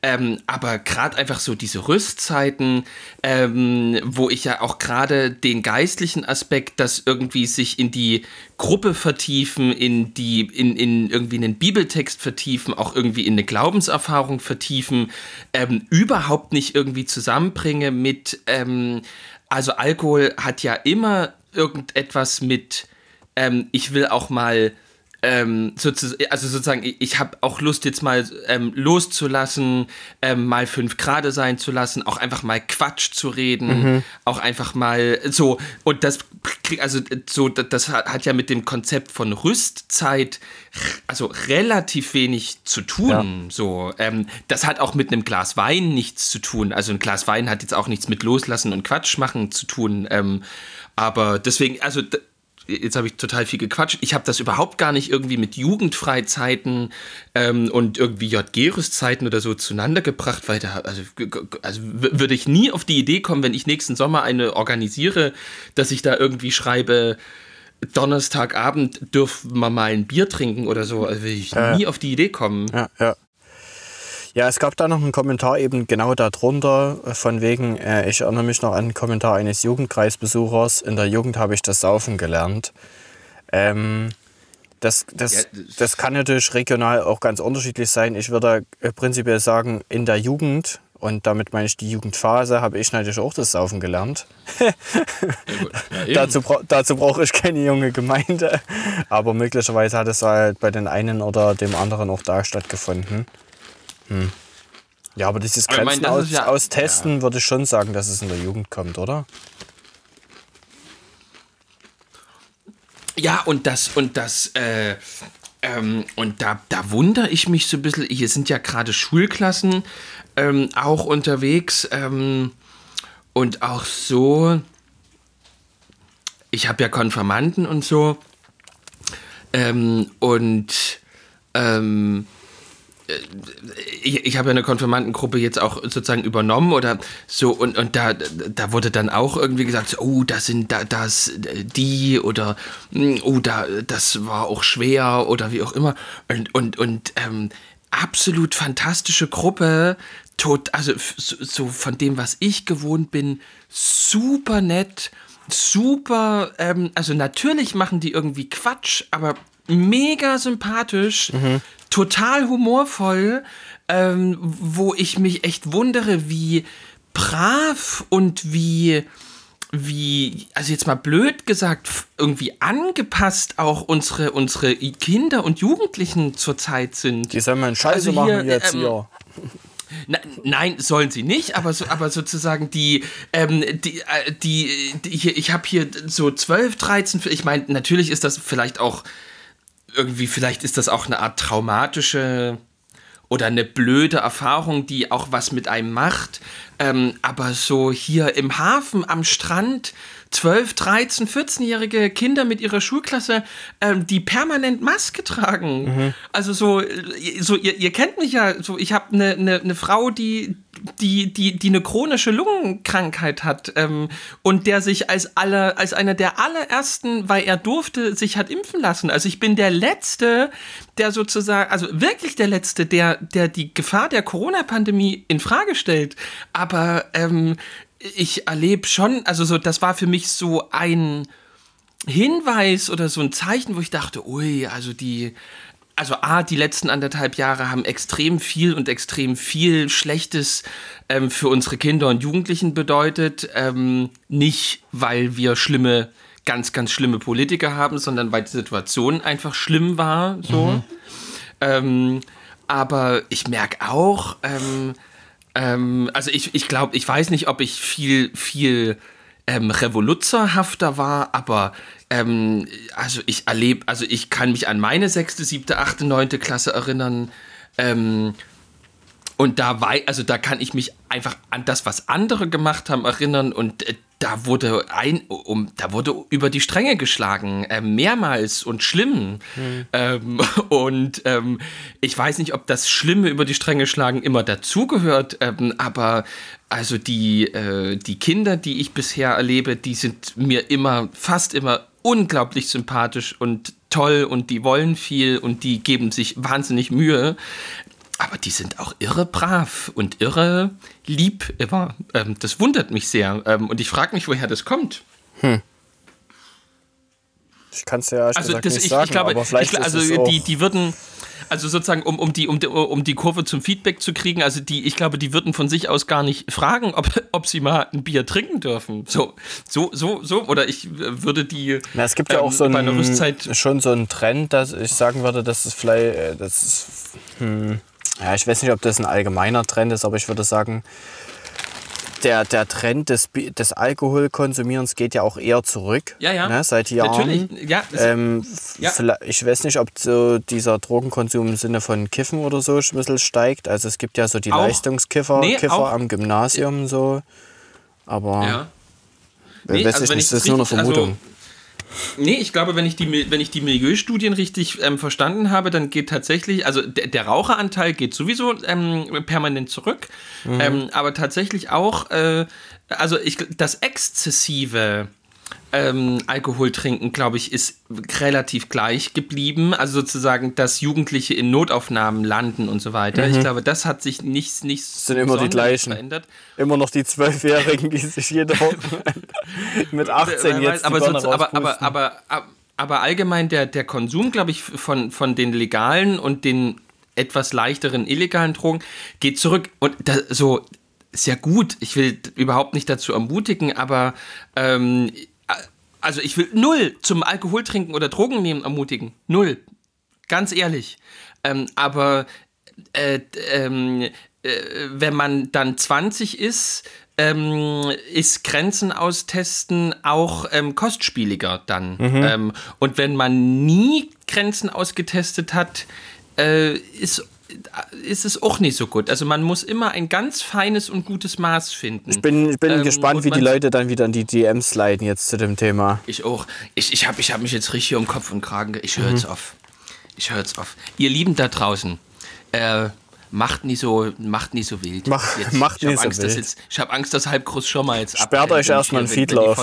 Ähm, aber gerade einfach so diese Rüstzeiten, ähm, wo ich ja auch gerade den geistlichen Aspekt, das irgendwie sich in die Gruppe vertiefen, in die, in, in irgendwie einen Bibeltext vertiefen, auch irgendwie in eine Glaubenserfahrung vertiefen, ähm, überhaupt nicht irgendwie zusammenbringe mit, ähm, also Alkohol hat ja immer irgendetwas mit, ähm, ich will auch mal ähm, sozusagen, also sozusagen, ich habe auch Lust jetzt mal ähm, loszulassen, ähm, mal fünf Grade sein zu lassen, auch einfach mal Quatsch zu reden, mhm. auch einfach mal so und das also so das hat ja mit dem Konzept von Rüstzeit also relativ wenig zu tun. Ja. So, ähm, das hat auch mit einem Glas Wein nichts zu tun. Also ein Glas Wein hat jetzt auch nichts mit Loslassen und Quatsch machen zu tun. Ähm, aber deswegen, also jetzt habe ich total viel gequatscht. Ich habe das überhaupt gar nicht irgendwie mit Jugendfreizeiten ähm, und irgendwie JG-Rüstzeiten oder so zueinander gebracht, weil da, also, also würde ich nie auf die Idee kommen, wenn ich nächsten Sommer eine organisiere, dass ich da irgendwie schreibe, Donnerstagabend dürfen wir mal ein Bier trinken oder so. Also will ich äh, nie auf die Idee kommen. Ja, ja. Ja, es gab da noch einen Kommentar eben genau darunter, äh, von wegen, äh, ich erinnere mich noch an einen Kommentar eines Jugendkreisbesuchers. In der Jugend habe ich das Saufen gelernt. Ähm, das, das, das kann natürlich regional auch ganz unterschiedlich sein. Ich würde äh, prinzipiell sagen, in der Jugend, und damit meine ich die Jugendphase, habe ich natürlich auch das Saufen gelernt. ja, dazu, dazu brauche ich keine junge Gemeinde. Aber möglicherweise hat es halt bei den einen oder dem anderen auch da stattgefunden. Hm. Ja, aber dieses Grenzen meine, aus, ja, austesten, ja. würde ich schon sagen, dass es in der Jugend kommt, oder? Ja, und das, und das, äh, ähm, und da, da wundere ich mich so ein bisschen, hier sind ja gerade Schulklassen ähm, auch unterwegs ähm, und auch so, ich habe ja Konfirmanden und so ähm, und ähm, äh, ich, ich habe ja eine Konfirmandengruppe jetzt auch sozusagen übernommen oder so und, und da, da wurde dann auch irgendwie gesagt, oh, das sind da, das die oder hm, oh, da, das war auch schwer oder wie auch immer. Und, und, und ähm, absolut fantastische Gruppe, tot, also so von dem, was ich gewohnt bin, super nett, super, ähm, also natürlich machen die irgendwie Quatsch, aber mega sympathisch, mhm total humorvoll, ähm, wo ich mich echt wundere, wie brav und wie wie, also jetzt mal blöd gesagt, irgendwie angepasst auch unsere, unsere Kinder und Jugendlichen zurzeit sind. Die sollen mal einen Scheiße also hier, machen jetzt ähm, hier. Na, nein, sollen sie nicht, aber, so, aber sozusagen die, ähm, die, äh, die, die, hier, ich habe hier so 12, 13, ich meine, natürlich ist das vielleicht auch irgendwie, vielleicht ist das auch eine Art traumatische oder eine blöde Erfahrung, die auch was mit einem macht. Ähm, aber so hier im Hafen am Strand 12, 13, 14-jährige Kinder mit ihrer Schulklasse, ähm, die permanent Maske tragen. Mhm. Also so, so ihr, ihr, kennt mich ja, so ich habe eine ne, ne Frau, die, die, die, die eine chronische Lungenkrankheit hat ähm, und der sich als, aller, als einer der allerersten, weil er durfte, sich hat impfen lassen. Also ich bin der Letzte, der sozusagen, also wirklich der Letzte, der, der die Gefahr der Corona-Pandemie in Frage stellt. Aber ähm, ich erlebe schon, also so, das war für mich so ein Hinweis oder so ein Zeichen, wo ich dachte, ui, also die, also A, die letzten anderthalb Jahre haben extrem viel und extrem viel Schlechtes ähm, für unsere Kinder und Jugendlichen bedeutet. Ähm, nicht, weil wir schlimme, ganz, ganz schlimme Politiker haben, sondern weil die Situation einfach schlimm war. So. Mhm. Ähm, aber ich merke auch, ähm, also ich, ich glaube, ich weiß nicht, ob ich viel, viel ähm, revoluzerhafter war, aber ähm, also ich erlebe, also ich kann mich an meine sechste, siebte, achte, neunte Klasse erinnern. Ähm, und da war, also da kann ich mich einfach an das, was andere gemacht haben, erinnern. Und äh, da wurde ein, um, da wurde über die Stränge geschlagen, äh, mehrmals und schlimm. Hm. Ähm, und ähm, ich weiß nicht, ob das Schlimme über die Stränge schlagen immer dazugehört, ähm, aber also die, äh, die Kinder, die ich bisher erlebe, die sind mir immer, fast immer unglaublich sympathisch und toll und die wollen viel und die geben sich wahnsinnig Mühe. Aber die sind auch irre brav und irre lieb immer. Ähm, das wundert mich sehr. Ähm, und ich frage mich, woher das kommt. Hm. Ich kann es ja also das, nicht ich, sagen, ich glaube, aber vielleicht ich, also die, die würden, also sozusagen, um, um, die, um, die, um die Kurve zum Feedback zu kriegen, also die, ich glaube, die würden von sich aus gar nicht fragen, ob, ob sie mal ein Bier trinken dürfen. So, so, so, so, oder ich würde die. Na, es gibt ähm, ja auch so ein, schon so einen Trend, dass ich sagen würde, dass es vielleicht, äh, das ist, hm, ja, ich weiß nicht, ob das ein allgemeiner Trend ist, aber ich würde sagen, der, der Trend des, des Alkoholkonsumierens geht ja auch eher zurück. Ja, ja. Ne, seit Jahren. Natürlich. Ja, ähm, ja. Ich weiß nicht, ob so dieser Drogenkonsum im Sinne von Kiffen oder so ein bisschen steigt. Also es gibt ja so die auch. Leistungskiffer nee, Kiffer am Gymnasium so. Aber ja. nee, weiß also ich nicht, das ist nur eine also Vermutung. Also Nee, ich glaube, wenn ich die, wenn ich die Milieustudien richtig ähm, verstanden habe, dann geht tatsächlich, also der, der Raucheranteil geht sowieso ähm, permanent zurück, mhm. ähm, aber tatsächlich auch, äh, also ich, das exzessive ähm, Alkohol trinken, glaube ich, ist relativ gleich geblieben. Also sozusagen, dass Jugendliche in Notaufnahmen landen und so weiter. Mhm. Ich glaube, das hat sich nicht, nicht das sind immer die gleichen. verändert. Immer noch die Zwölfjährigen, die sich jede Woche mit 18 jetzt aber, so, aber, aber, aber, aber, allgemein der, der Konsum, glaube ich, von, von den legalen und den etwas leichteren illegalen Drogen geht zurück. Und da, so ist ja gut. Ich will überhaupt nicht dazu ermutigen, aber ähm, also ich will null zum Alkoholtrinken oder Drogennehmen ermutigen. Null. Ganz ehrlich. Ähm, aber äh, ähm, äh, wenn man dann 20 ist, ähm, ist Grenzen austesten auch ähm, kostspieliger dann. Mhm. Ähm, und wenn man nie Grenzen ausgetestet hat, äh, ist ist es auch nicht so gut. Also man muss immer ein ganz feines und gutes Maß finden. Ich bin, ich bin ähm, gespannt, wie die Leute dann wieder an die DMs leiten jetzt zu dem Thema. Ich auch. Ich, ich habe ich hab mich jetzt richtig um Kopf und Kragen. Ich höre mhm. jetzt auf. Ich höre jetzt auf. Ihr Lieben da draußen, äh, macht nie so, macht nie so wild. Mach, jetzt, macht nie so wild. Jetzt, ich habe Angst, dass Halbgroß schon mal jetzt Sperrt euch erstmal ein Feed auf.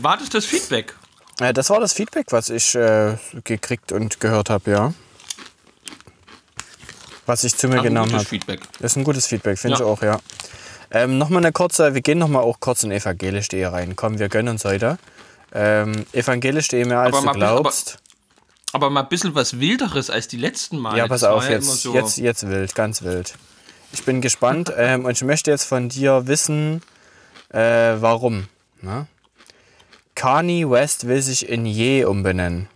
Wartet das Feedback? Äh, das war das Feedback, was ich äh, gekriegt und gehört habe, ja. Was ich zu mir Ach, genommen habe. Feedback. Das ist ein gutes Feedback, finde ja. ich auch, ja. Ähm, nochmal eine kurze, wir gehen nochmal auch kurz in evangelisch.de rein. Komm, wir gönnen uns heute. Ähm, evangelisch.de mehr als aber du glaubst. Aber, aber, mal ein bisschen was Wilderes als die letzten Mal. Ja, pass auf, jetzt, so jetzt, jetzt wild, ganz wild. Ich bin gespannt ähm, und ich möchte jetzt von dir wissen, äh, warum. Na? Kanye West will sich in Ye umbenennen.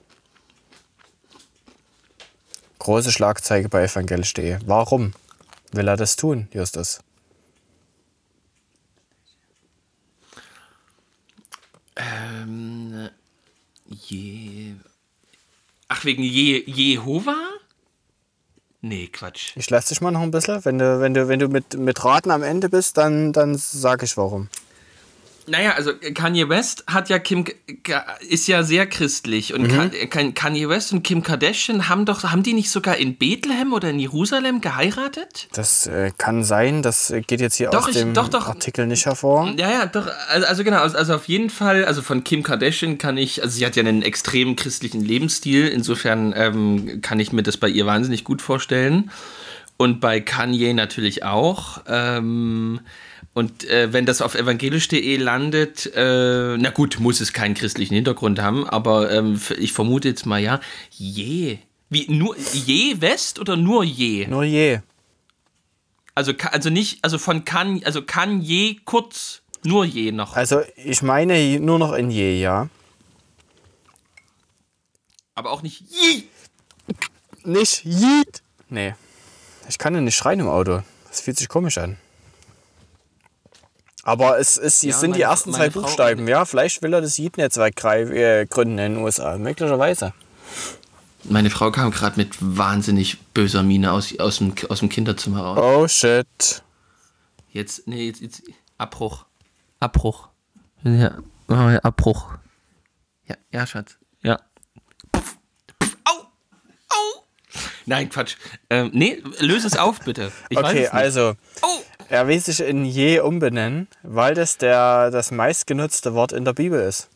Große Schlagzeige bei evangelisch.de. Warum will er das tun, Justus? Ähm, Je. Ach, wegen Je Jehova? Nee, Quatsch. Ich lasse dich mal noch ein bisschen. Wenn du, wenn du, wenn du mit, mit Raten am Ende bist, dann, dann sage ich warum. Naja, also Kanye West hat ja Kim ist ja sehr christlich und mhm. Kanye West und Kim Kardashian haben doch haben die nicht sogar in Bethlehem oder in Jerusalem geheiratet? Das äh, kann sein, das geht jetzt hier doch, aus ich, dem doch, doch. Artikel nicht hervor. Ja, ja, doch also, also genau, also, also, auf jeden Fall, also von Kim Kardashian kann ich, also sie hat ja einen extrem christlichen Lebensstil, insofern ähm, kann ich mir das bei ihr wahnsinnig gut vorstellen und bei Kanye natürlich auch. Ähm, und äh, wenn das auf evangelisch.de landet, äh, na gut, muss es keinen christlichen Hintergrund haben, aber ähm, ich vermute jetzt mal ja, je. Wie, nur je West oder nur je? Nur je. Also, also nicht, also von kann, also kann je kurz, nur je noch. Also ich meine nur noch in je, ja. Aber auch nicht je. Nicht je. Nee. Ich kann ja nicht schreien im Auto. Das fühlt sich komisch an. Aber es, ist, ja, sind meine, die ersten zwei Buchstaben, ja. Vielleicht will er das Yeet-Netzwerk äh, gründen in den USA, möglicherweise. Meine Frau kam gerade mit wahnsinnig böser Miene aus, aus, dem, aus dem Kinderzimmer raus. Oh shit. Jetzt, nee, jetzt, jetzt Abbruch. Abbruch. Ja, Abbruch. Ja, ja, Schatz. Ja. Au! Au! Nein, Quatsch. Ähm, nee, löse es auf, bitte. Ich okay, also. Oh! Er will sich in Je umbenennen, weil das der, das meistgenutzte Wort in der Bibel ist.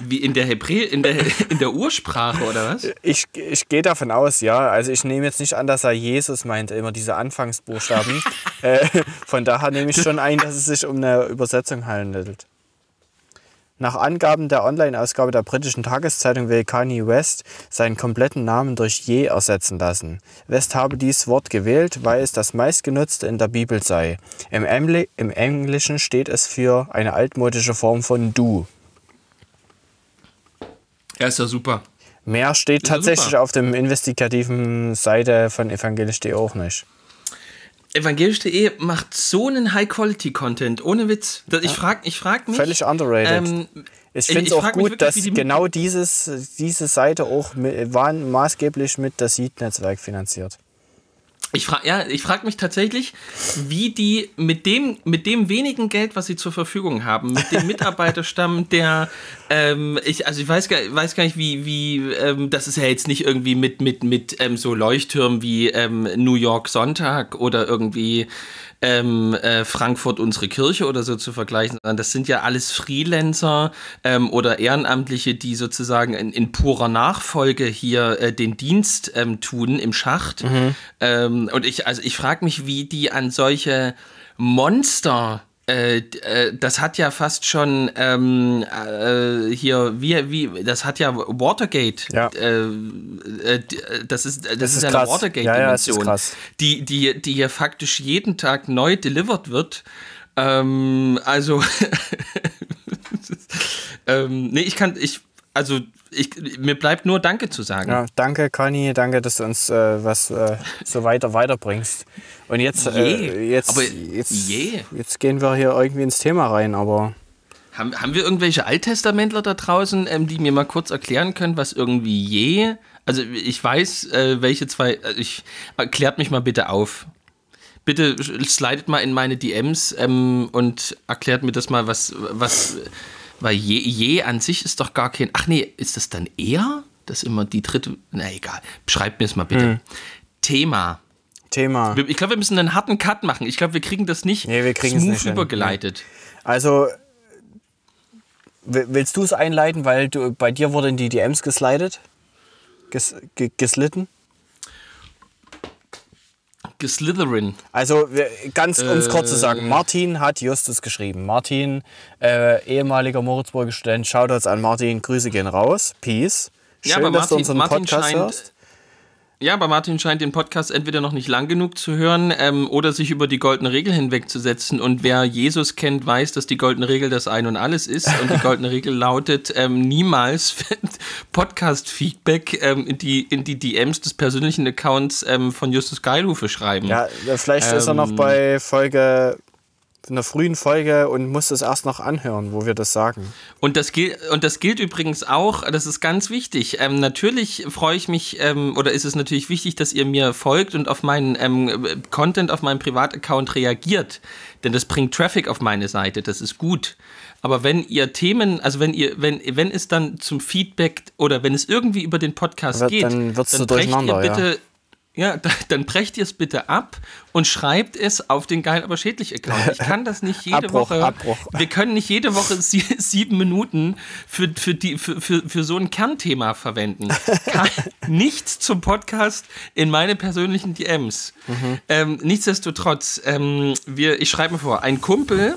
Wie in der Hebrä in der, in der Ursprache oder was? Ich, ich gehe davon aus, ja. Also ich nehme jetzt nicht an, dass er Jesus meinte, immer diese Anfangsbuchstaben. äh, von daher nehme ich schon ein, dass es sich um eine Übersetzung handelt. Nach Angaben der Online-Ausgabe der britischen Tageszeitung will Kanye West seinen kompletten Namen durch Je ersetzen lassen. West habe dies Wort gewählt, weil es das meistgenutzte in der Bibel sei. Im, Engl Im Englischen steht es für eine altmodische Form von Du. Ja, ist ja super. Mehr steht tatsächlich super. auf dem investigativen Seite von evangelisch.de auch nicht. evangelisch.de macht so einen High-Quality-Content, ohne Witz. Ich frage ich frag mich. Völlig underrated. ähm, Ich finde es auch gut, wirklich, dass die- genau dieses, diese Seite auch mi- war maßgeblich mit das Seed-Netzwerk finanziert. Ich frage ja, ich frage mich tatsächlich, wie die mit dem mit dem wenigen Geld, was sie zur Verfügung haben, mit dem Mitarbeiterstamm, der ähm, ich also ich weiß gar, weiß gar nicht wie wie ähm, das ist ja jetzt nicht irgendwie mit mit mit ähm, so Leuchttürmen wie ähm, New York Sonntag oder irgendwie ähm, äh, Frankfurt unsere Kirche oder so zu vergleichen, sondern das sind ja alles Freelancer ähm, oder Ehrenamtliche, die sozusagen in, in purer Nachfolge hier äh, den Dienst ähm, tun im Schacht. Ähm, und ich, also ich frage mich, wie die an solche Monster das hat ja fast schon ähm, äh, hier, wie, wie, das hat ja Watergate. Ja. Äh, äh, äh, das ist, das, ist, ist ja krass. eine Watergate-Dimension, Ja, ja, ist die, die, die hier faktisch jeden Tag neu delivered wird. Ähm, also, ähm, nee, ich kann, ich, also, ich, mir bleibt nur Danke zu sagen. Ja, danke, Conny, danke, dass du uns äh, was äh, so weiter weiterbringst. Und jetzt, äh, Je. jetzt, Aber jetzt, je. jetzt gehen wir hier irgendwie ins Thema rein, aber Haben, haben wir irgendwelche Alttestamentler da draußen, ähm, die mir mal kurz erklären können, was irgendwie je. Also ich weiß, äh, welche zwei. äh, Ich erklärt mich mal bitte auf. Bitte slidet mal in meine DMs ähm, und erklärt mir das mal, was, was. Weil je, je an sich ist doch gar kein. Ach nee, ist das dann eher? Das ist immer die dritte. Na egal. Schreibt mir es mal bitte. Hm. Thema. Thema. Ich glaube, wir müssen einen harten Cut machen. Ich glaube, wir kriegen das nicht Nee, wir kriegen's smooth nicht hin. übergeleitet. Also, w- willst du es einleiten, weil du, bei dir wurden die DMs geslidet? Ges, ge, geslitten? Geslytherin. Also, ganz um es kurz zu Äh. sagen, Martin hat Justus geschrieben. Martin, äh, ehemaliger Moritzburger Student, Shoutouts an Martin, Grüße gehen raus. Peace. Schön, Ja, aber dass du Martin, unseren Martin Podcast scheint. hörst. Ja, aber Martin scheint den Podcast entweder noch nicht lang genug zu hören ähm, oder sich über die goldene Regel hinwegzusetzen. Und wer Jesus kennt, weiß, dass die goldene Regel das Ein und Alles ist. Und die goldene Regel lautet, ähm, niemals Podcast-Feedback ähm, in, die, in die DMs des persönlichen Accounts ähm, von Justus Geilhufe schreiben. Ja, vielleicht ist er noch Ähm. bei Folge, einer frühen Folge und muss es erst noch anhören, wo wir das sagen. Und das, gilt, und das gilt übrigens auch, das ist ganz wichtig. Ähm, natürlich freue ich mich, ähm, oder ist es natürlich wichtig, dass ihr mir folgt und auf meinen ähm, Content auf meinem Privataccount reagiert. Denn das bringt Traffic auf meine Seite, das ist gut. Aber wenn ihr Themen, also wenn ihr, wenn, wenn es dann zum Feedback oder wenn es irgendwie über den Podcast Wird- geht, dann so brecht ihr durcheinander, ja. Ja, da- dann brecht ihr es bitte ab und schreibt es auf den Geil aber schädlich Account. Ich kann das nicht jede Abbruch, Woche. Abbruch. Wir können nicht jede Woche sie, sieben Minuten für, für, die, für, für, für so ein Kernthema verwenden. Kann, nichts zum Podcast in meine persönlichen DMs. Ähm, nichtsdestotrotz, ähm, wir, ich schreibe mir vor, ein Kumpel,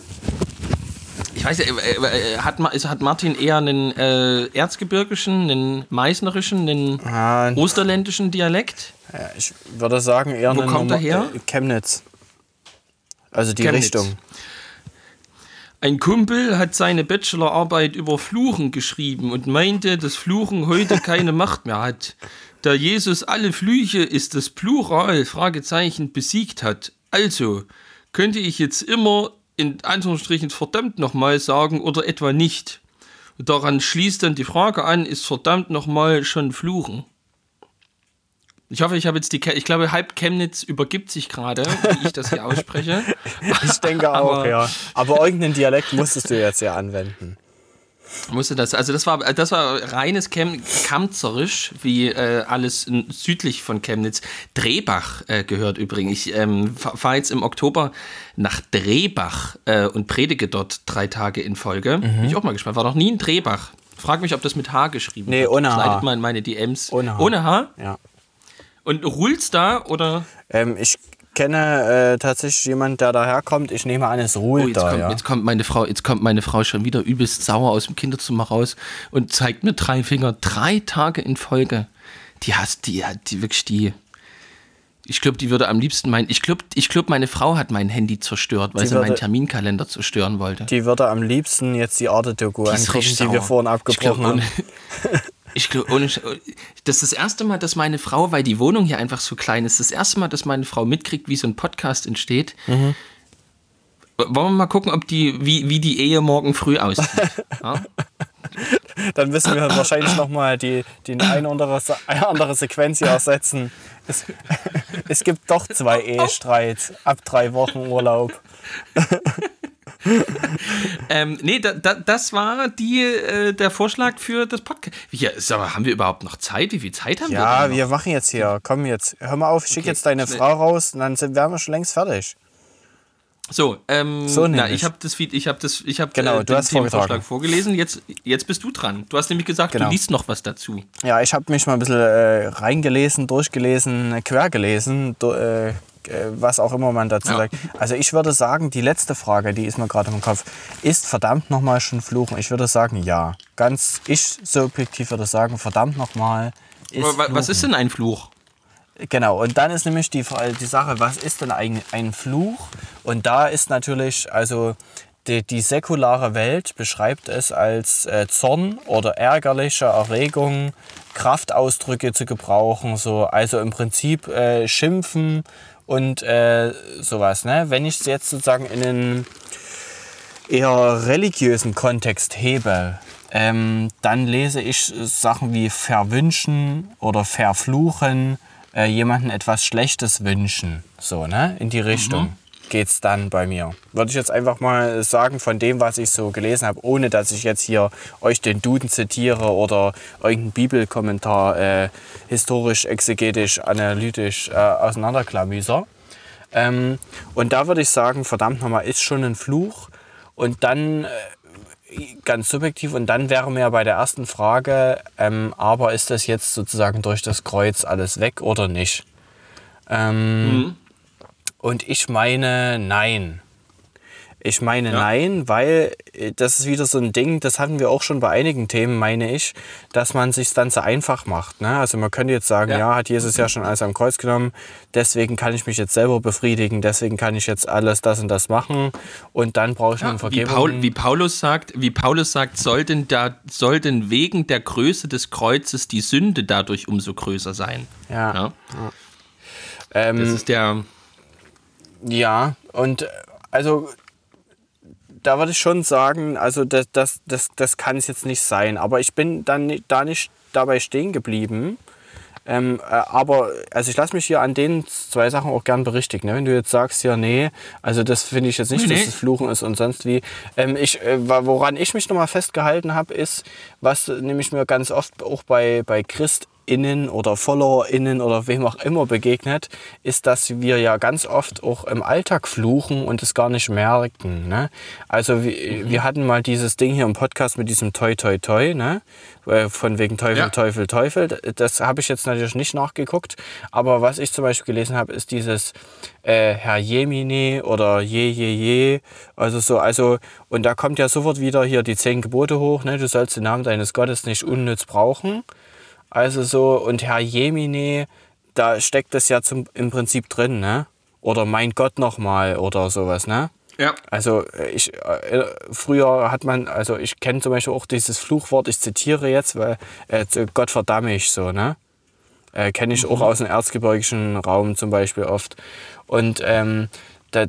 ich weiß ja, äh, äh, hat, Ma- ist- hat Martin eher einen äh, erzgebirgischen, einen meißnerischen, einen Ah, osterländischen Dialekt? Ja, ich würde sagen, eher Wo eine kommt er her? äh, Chemnitz. Also die Chemnitz. Richtung. Ein Kumpel hat seine Bachelorarbeit über Fluchen geschrieben und meinte, dass Fluchen heute keine Macht mehr hat. Da Jesus alle Flüche ist das Plural Fragezeichen besiegt hat. Also, könnte ich jetzt immer in Anführungsstrichen verdammt nochmal sagen oder etwa nicht? Und daran schließt dann die Frage an, ist verdammt nochmal schon Fluchen? Ich hoffe, ich habe jetzt die, Ke ich glaube, halb Chemnitz übergibt sich gerade, wie ich das hier ausspreche. Ich denke auch, Aber- ja. Aber irgendeinen Dialekt musstest du jetzt ja anwenden. musste das, also das war, das war reines Chem Kamzerisch, wie äh, alles südlich von Chemnitz. Drehbach äh, gehört übrigens. Ich ähm, fahre jetzt im Oktober nach Drehbach äh, und predige dort drei Tage in Folge. Bin ich auch mal gespannt. War noch nie in Drehbach. Frag mich, ob das mit H geschrieben Nee, wird. ohne H. Slidet mal in meine DMs. Ohne H. Ohne H? Ja. Und ruhlt's da oder? Ähm, ich kenne äh, tatsächlich jemanden, der daherkommt. Ich nehme an, es Oh, ruht jetzt, da. kommt, ja. jetzt, kommt meine Frau, jetzt kommt meine Frau schon wieder übelst sauer aus dem Kinderzimmer raus und zeigt mir drei Finger, drei Tage in Folge. Die hasst, die hat die wirklich die. Ich glaube, die würde am liebsten mein. Ich glaube, ich glaub, meine Frau hat mein Handy zerstört, weil Die sie meinen würde- Terminkalender zerstören wollte. Die würde am liebsten jetzt die Arte-Doku angucken, die wir vorhin Ich glaub, abgebrochen haben. Ich glaube, das ist das erste Mal, dass meine Frau, weil die Wohnung hier einfach so klein ist, das erste Mal, dass meine Frau mitkriegt, wie so ein Podcast entsteht. Mhm. Wollen wir mal gucken, ob die, wie, wie die Ehe morgen früh aussieht. Ja? Dann müssen wir wahrscheinlich nochmal die, die eine andere, eine andere Sequenz hier ersetzen. Es, es gibt doch zwei Ehestreits ab drei Wochen Urlaub. ähm, nee, da, da, das war die, äh, der Vorschlag für das Podcast. Ja, aber haben wir überhaupt noch Zeit? Wie viel Zeit haben ja, wir? Ja, wir machen jetzt hier. Komm jetzt. Hör mal auf, schick okay. jetzt deine Frau raus und dann sind, wären wir schon längst fertig. So, ähm, so na, ich habe das, ich habe das, ich habe genau, äh, den Themenvorschlag vorgelesen. Jetzt, jetzt bist du dran. Du hast nämlich gesagt, genau. du liest noch was dazu. Ja, ich habe mich mal ein bisschen äh, reingelesen, durchgelesen, quer gelesen, äh, was auch immer man dazu ja. sagt. Also ich würde sagen, die letzte Frage, die ist mir gerade im Kopf, ist verdammt nochmal schon Fluchen? Ich würde sagen, ja. Ganz ich subjektiv würde sagen, verdammt nochmal. Was ist denn ein Fluch? Genau, und dann ist nämlich die, die Sache, was ist denn ein, ein Fluch? Und da ist natürlich, also die, die säkulare Welt beschreibt es als äh, Zorn oder ärgerliche Erregung, Kraftausdrücke zu gebrauchen, so, also im Prinzip äh, schimpfen und äh, sowas. Ne? Wenn ich es jetzt sozusagen in einen eher religiösen Kontext hebe, ähm, dann lese ich Sachen wie verwünschen oder verfluchen äh, jemanden etwas Schlechtes wünschen. So, ne? In die Richtung. Mhm geht's dann bei mir. Würde ich jetzt einfach mal sagen von dem, was ich so gelesen habe, ohne dass ich jetzt hier euch den Duden zitiere oder irgendeinen Bibelkommentar äh, historisch, exegetisch, analytisch äh, auseinanderklamüser. Ähm, und da würde ich sagen, verdammt nochmal, ist schon ein Fluch. Und dann äh, ganz subjektiv. Und dann wäre mir bei der ersten Frage, ähm, aber ist das jetzt sozusagen durch das Kreuz alles weg oder nicht? Ähm, mhm. Und ich meine, nein. Ich meine ja. nein, weil äh, das ist wieder so ein Ding, das hatten wir auch schon bei einigen Themen, meine ich, dass man sich dann so einfach macht. Ne? Also man könnte jetzt sagen, ja. ja. hat Jesus ja schon alles am Kreuz genommen, deswegen kann ich mich jetzt selber befriedigen, deswegen kann ich jetzt alles das und das machen und dann brauche ich ja, eine Vergebung. Wie, Paul, wie, Paulus sagt, wie Paulus sagt, sollten, da, sollten wegen der Größe des Kreuzes die Sünde dadurch umso größer sein. Ja. ja. Ähm, das ist der. Ja, und also da würde ich schon sagen, also das, das, das, das kann es jetzt nicht sein. Aber ich bin dann da nicht dabei stehen geblieben. Ähm, äh, aber also ich lasse mich hier an den zwei Sachen auch gern berichtigen. Ne? Wenn du jetzt sagst, ja, nee, also das finde ich jetzt nicht, nee. dass es Fluchen ist und sonst wie. Ähm, ich, äh, woran ich mich nochmal festgehalten habe, ist, was nämlich mir ganz oft auch bei, bei Christ innen oder FollowerInnen oder wem auch immer begegnet, ist, dass wir ja ganz oft auch im Alltag fluchen und es gar nicht merken. Ne? Also wir, mhm. wir hatten mal dieses Ding hier im Podcast mit diesem Toi Toi Toi, ne? Äh, von wegen Teufel, ja. Teufel, Teufel. Das habe ich jetzt natürlich nicht nachgeguckt, aber was ich zum Beispiel gelesen habe, ist dieses äh, Herr Jemine oder Je Je Je, also so, also und da kommt ja sofort wieder hier die zehn Gebote hoch, ne? Du sollst den Namen deines Gottes nicht unnütz brauchen. Also so, und Herr Jemine, da steckt das ja zum, im Prinzip drin, ne? Oder mein Gott nochmal oder sowas, ne? Ja. Also ich äh, früher hat man, also ich kenne zum Beispiel auch dieses Fluchwort, ich zitiere jetzt, weil äh, Gott verdamme ich so, ne? Äh, kenne ich mhm. auch aus dem erzgebirgischen Raum zum Beispiel oft. Und ähm,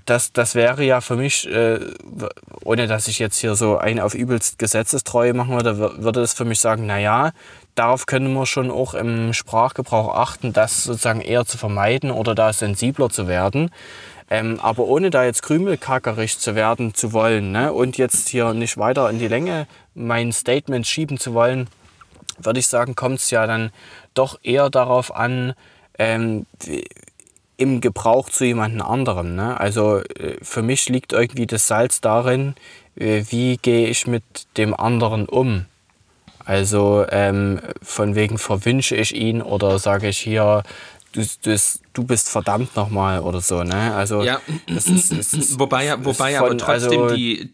das, das wäre ja für mich, äh, ohne dass ich jetzt hier so ein auf übelst Gesetzestreue machen würde, würde das für mich sagen, naja, darauf können wir schon auch im Sprachgebrauch achten, das sozusagen eher zu vermeiden oder da sensibler zu werden. Ähm, aber ohne da jetzt krümelkackerig zu werden zu wollen ne, und jetzt hier nicht weiter in die Länge mein Statement schieben zu wollen, würde ich sagen, kommt es ja dann doch eher darauf an, ähm, im Gebrauch zu jemand anderem. Ne? Also äh, für mich liegt irgendwie das Salz darin, äh, wie gehe ich mit dem anderen um. Also ähm, von wegen verwünsche ich ihn oder sage ich hier, du, du, du bist verdammt nochmal oder so. Ne? Also, ja, das ist, das ist wobei, wobei von, aber trotzdem also, die.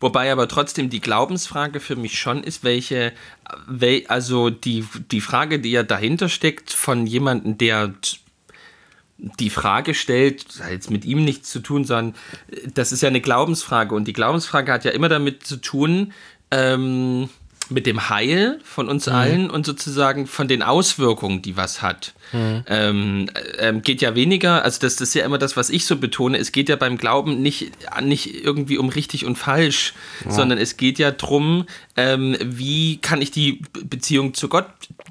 Wobei aber trotzdem die Glaubensfrage für mich schon ist, welche, also die, die Frage, die ja dahinter steckt, von jemandem, der die Frage stellt, hat jetzt mit ihm nichts zu tun, sondern das ist ja eine Glaubensfrage und die Glaubensfrage hat ja immer damit zu tun, ähm, mit dem Heil von uns mhm. allen und sozusagen von den Auswirkungen, die was hat. Mhm. Ähm, ähm, geht ja weniger, also das, das, ist ja immer das, was ich so betone, es geht ja beim Glauben nicht, nicht irgendwie um richtig und falsch, ja. sondern es geht ja darum, ähm, wie kann ich die Beziehung zu Gott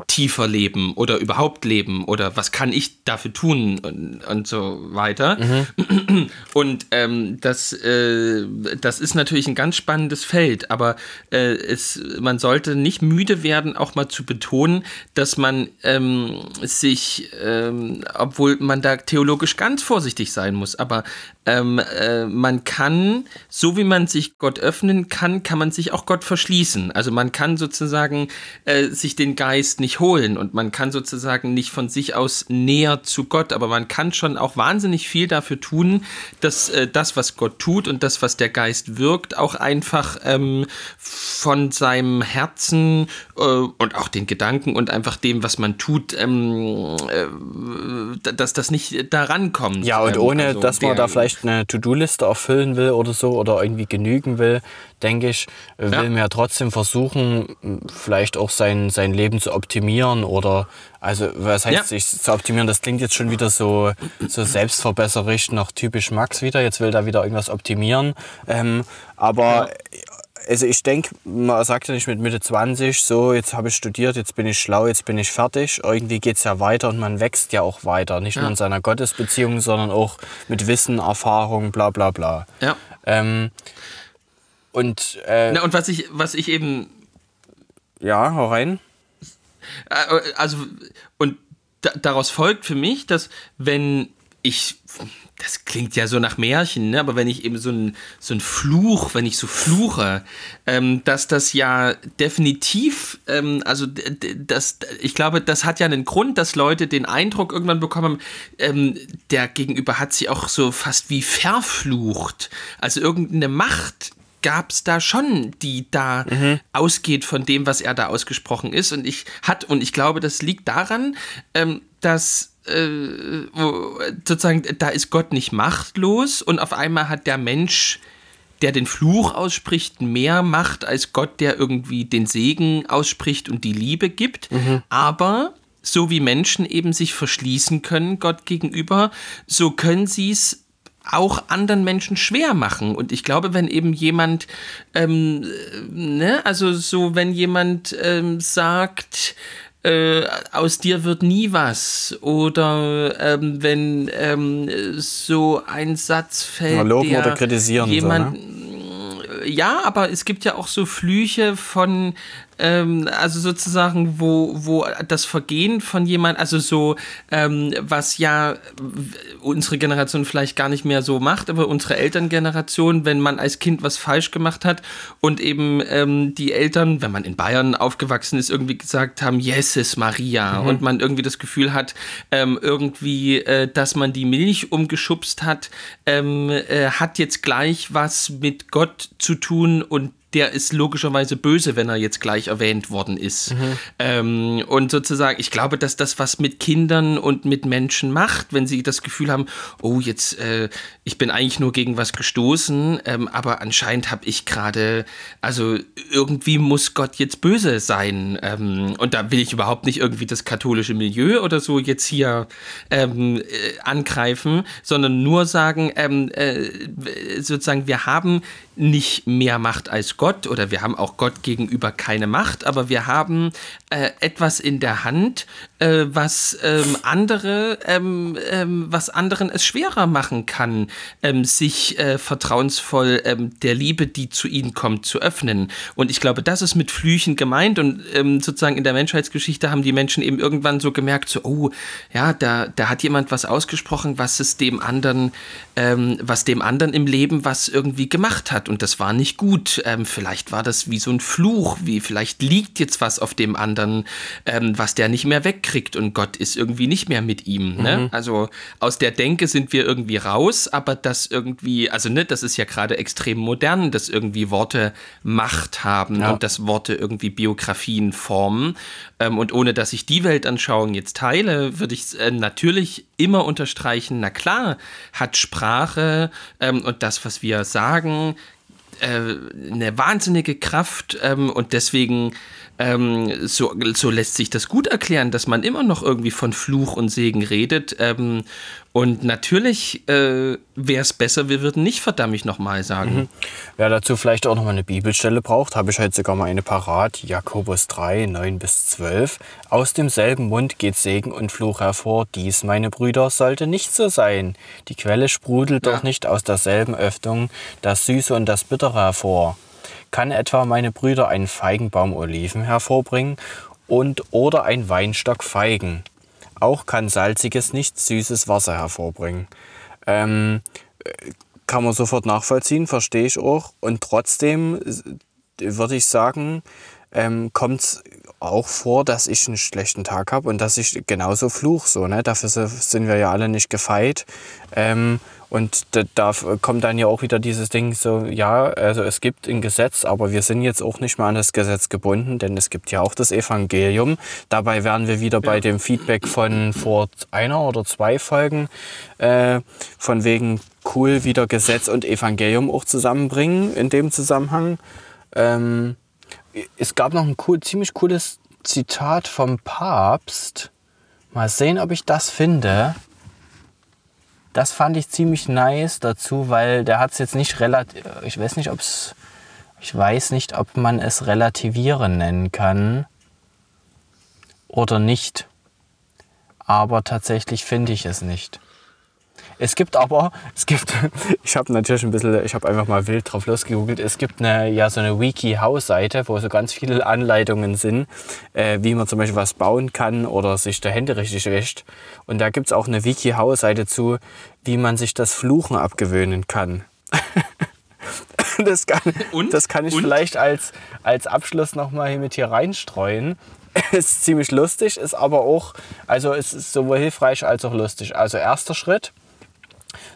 tiefer leben oder überhaupt leben oder was kann ich dafür tun und, und so weiter. Mhm. Und ähm, das, äh, das ist natürlich ein ganz spannendes Feld, aber äh, es, man sollte nicht müde werden, auch mal zu betonen, dass man ähm, sich, ähm, obwohl man da theologisch ganz vorsichtig sein muss, aber ähm, äh, man kann, so wie man sich Gott öffnen kann, kann man sich auch Gott verschließen. Also man kann sozusagen äh, sich den Geist nicht holen und man kann sozusagen nicht von sich aus näher zu Gott, aber man kann schon auch wahnsinnig viel dafür tun, dass äh, das, was Gott tut und das, was der Geist wirkt, auch einfach ähm, von seinem Herzen äh, und auch den Gedanken und einfach dem, was man tut, ähm, äh, dass das nicht daran kommt. Ja, und ähm, ohne, also dass man da vielleicht vielleicht eine To-Do-Liste erfüllen will oder so oder irgendwie genügen will, denke ich, will ja. man ja trotzdem versuchen, vielleicht auch sein, sein Leben zu optimieren oder, also was heißt ja. sich zu optimieren? Das klingt jetzt schon wieder so, so selbstverbesserisch nach typisch Max wieder. Jetzt will da wieder irgendwas optimieren. Ähm, aber ja also ich denke, man sagt ja nicht mit Mitte 20, so jetzt habe ich studiert, jetzt bin ich schlau, jetzt bin ich fertig. Irgendwie geht es ja weiter und man wächst ja auch weiter. Nicht nur in seiner Gottesbeziehung, sondern auch mit Wissen, Erfahrung, bla bla bla. Ja. Ähm, und, äh, Na, und was ich, was ich eben. Ja, hau rein. Äh, also, und daraus folgt für mich, dass wenn ich das klingt ja so nach Märchen, ne? aber wenn ich eben so ein, so ein Fluch, wenn ich so fluche, ähm, dass das ja definitiv, ähm, also das, ich glaube, das hat ja einen Grund, dass Leute den Eindruck irgendwann bekommen, ähm, der Gegenüber hat sie auch so fast wie verflucht. Also irgendeine Macht gab es da schon, die da mhm. ausgeht von dem, was er da ausgesprochen ist. Und ich hat, und ich glaube, das liegt daran, ähm, dass äh, sozusagen, da ist Gott nicht machtlos und auf einmal hat der Mensch, der den Fluch ausspricht, mehr Macht als Gott, der irgendwie den Segen ausspricht und die Liebe gibt. Mhm. Aber so wie Menschen eben sich verschließen können Gott gegenüber, so können sie es auch anderen Menschen schwer machen. Und ich glaube, wenn eben jemand, ähm, ne, also so, wenn jemand ähm, sagt, äh, aus dir wird nie was. Oder ähm, wenn ähm, so ein Satz fällt. Ja, loben oder kritisieren. Jemand, so, ne? Ja, aber es gibt ja auch so Flüche von ähm, also sozusagen, wo, wo das Vergehen von jemand, also so, ähm, was ja unsere Generation vielleicht gar nicht mehr so macht, aber unsere Elterngeneration, wenn man als Kind was falsch gemacht hat und eben ähm, die Eltern, wenn man in Bayern aufgewachsen ist, irgendwie gesagt haben, Jesus Maria mhm. und man irgendwie das Gefühl hat, ähm, irgendwie, äh, dass man die Milch umgeschubst hat, ähm, äh, hat jetzt gleich was mit Gott zu tun und der ist logischerweise böse, wenn er jetzt gleich erwähnt worden ist. Mhm. Ähm, und sozusagen, ich glaube, dass das was mit Kindern und mit Menschen macht, wenn sie das Gefühl haben, oh, jetzt, äh, ich bin eigentlich nur gegen was gestoßen, ähm, aber anscheinend habe ich gerade, also irgendwie muss Gott jetzt böse sein. Ähm, und da will ich überhaupt nicht irgendwie das katholische Milieu oder so jetzt hier ähm, äh, angreifen, sondern nur sagen, ähm, äh, sozusagen, wir haben nicht mehr Macht als Gott oder wir haben auch Gott gegenüber keine Macht, aber wir haben äh, etwas in der Hand, äh, was ähm, andere, ähm, ähm, was anderen es schwerer machen kann, ähm, sich äh, vertrauensvoll ähm, der Liebe, die zu ihnen kommt, zu öffnen. Und ich glaube, das ist mit Flüchen gemeint und ähm, sozusagen in der Menschheitsgeschichte haben die Menschen eben irgendwann so gemerkt, so, oh, ja, da, da hat jemand was ausgesprochen, was es dem anderen, was dem anderen im Leben was irgendwie gemacht hat und das war nicht gut. Ähm, vielleicht war das wie so ein Fluch, wie vielleicht liegt jetzt was auf dem anderen, ähm, was der nicht mehr wegkriegt und Gott ist irgendwie nicht mehr mit ihm. Ne? Mhm. Also aus der Denke sind wir irgendwie raus, aber das irgendwie, also ne, das ist ja gerade extrem modern, dass irgendwie Worte Macht haben ja. und dass Worte irgendwie Biografien formen. Ähm, und ohne dass ich die Weltanschauung jetzt teile, würde ich äh, natürlich immer unterstreichen, na klar, hat Sprache ähm, und das, was wir sagen, äh, eine wahnsinnige Kraft ähm, und deswegen ähm, so, so lässt sich das gut erklären, dass man immer noch irgendwie von Fluch und Segen redet. Ähm, und natürlich äh, wäre es besser, wir würden nicht verdammt ich nochmal sagen. Mhm. Wer dazu vielleicht auch nochmal eine Bibelstelle braucht, habe ich heute sogar mal eine parat. Jakobus 3, 9 bis 12. Aus demselben Mund geht Segen und Fluch hervor. Dies, meine Brüder, sollte nicht so sein. Die Quelle sprudelt ja. doch nicht aus derselben Öffnung das Süße und das Bittere hervor. Kann etwa meine Brüder einen Feigenbaum Oliven hervorbringen und oder ein Weinstock Feigen? Auch kann salziges, nicht süßes Wasser hervorbringen. Ähm, kann man sofort nachvollziehen, verstehe ich auch. Und trotzdem würde ich sagen, ähm, kommt es auch vor, dass ich einen schlechten Tag habe und dass ich genauso fluch. So, ne? Dafür sind wir ja alle nicht gefeit. Ähm, und da, da, kommt dann ja auch wieder dieses Ding so, ja, also es gibt ein Gesetz, aber wir sind jetzt auch nicht mehr an das Gesetz gebunden, denn es gibt ja auch das Evangelium. Dabei wären wir wieder bei dem Feedback von vor einer oder zwei Folgen, äh, von wegen cool wieder Gesetz und Evangelium auch zusammenbringen in dem Zusammenhang. Ähm, es gab noch ein cool, ziemlich cooles Zitat vom Papst. Mal sehen, ob ich das finde. Das fand ich ziemlich nice dazu, weil der hat es jetzt nicht relativ. Ich weiß nicht, ob es. Ich weiß nicht, ob man es relativieren nennen kann. Oder nicht. Aber tatsächlich finde ich es nicht. Es gibt aber, es gibt, ich habe natürlich ein bisschen, ich habe einfach mal wild drauf losgegoogelt. Es gibt eine, ja, so eine Wiki-How-Seite, wo so ganz viele Anleitungen sind, äh, wie man zum Beispiel was bauen kann oder sich der Hände richtig wäscht. Und da gibt es auch eine Wiki-How-Seite zu, wie man sich das Fluchen abgewöhnen kann. das kann, und? Das kann ich und? vielleicht als, als Abschluss nochmal hier mit hier reinstreuen. ist ziemlich lustig, ist aber auch, also es ist sowohl hilfreich als auch lustig. Also erster Schritt,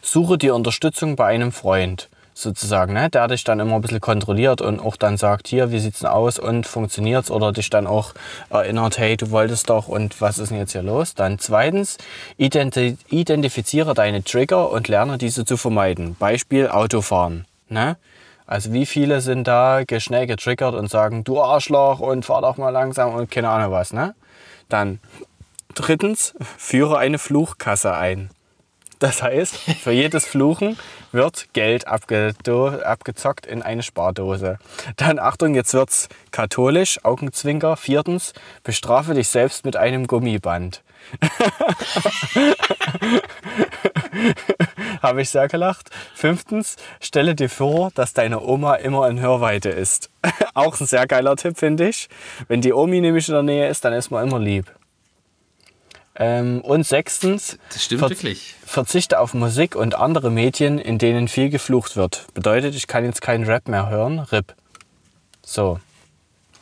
suche dir Unterstützung bei einem Freund sozusagen, ne? der dich dann immer ein bisschen kontrolliert und auch dann sagt, hier, wie sieht's denn aus und funktioniert's oder dich dann auch erinnert, hey, du wolltest doch und was ist denn jetzt hier los? Dann zweitens, identi identifiziere deine Trigger und lerne diese zu vermeiden. Beispiel Autofahren. Ne? Also wie viele sind da schnell getriggert und sagen, du Arschloch und fahr doch mal langsam und keine Ahnung was, ne? Dann drittens, führe eine Fluchkasse ein. Das heißt, für jedes Fluchen wird Geld abgezockt in eine Spardose. Dann Achtung, jetzt wird's katholisch, Augenzwinker. Viertens, bestrafe dich selbst mit einem Gummiband. Habe ich sehr gelacht. Fünftens, stelle dir vor, dass deine Oma immer in Hörweite ist. Auch ein sehr geiler Tipp, finde ich. Wenn die Omi nämlich in der Nähe ist, dann ist man immer lieb. Ähm, und sechstens, ver wirklich. verzichte auf Musik und andere Medien, in denen viel geflucht wird. Bedeutet, ich kann jetzt keinen Rap mehr hören. RIP. So.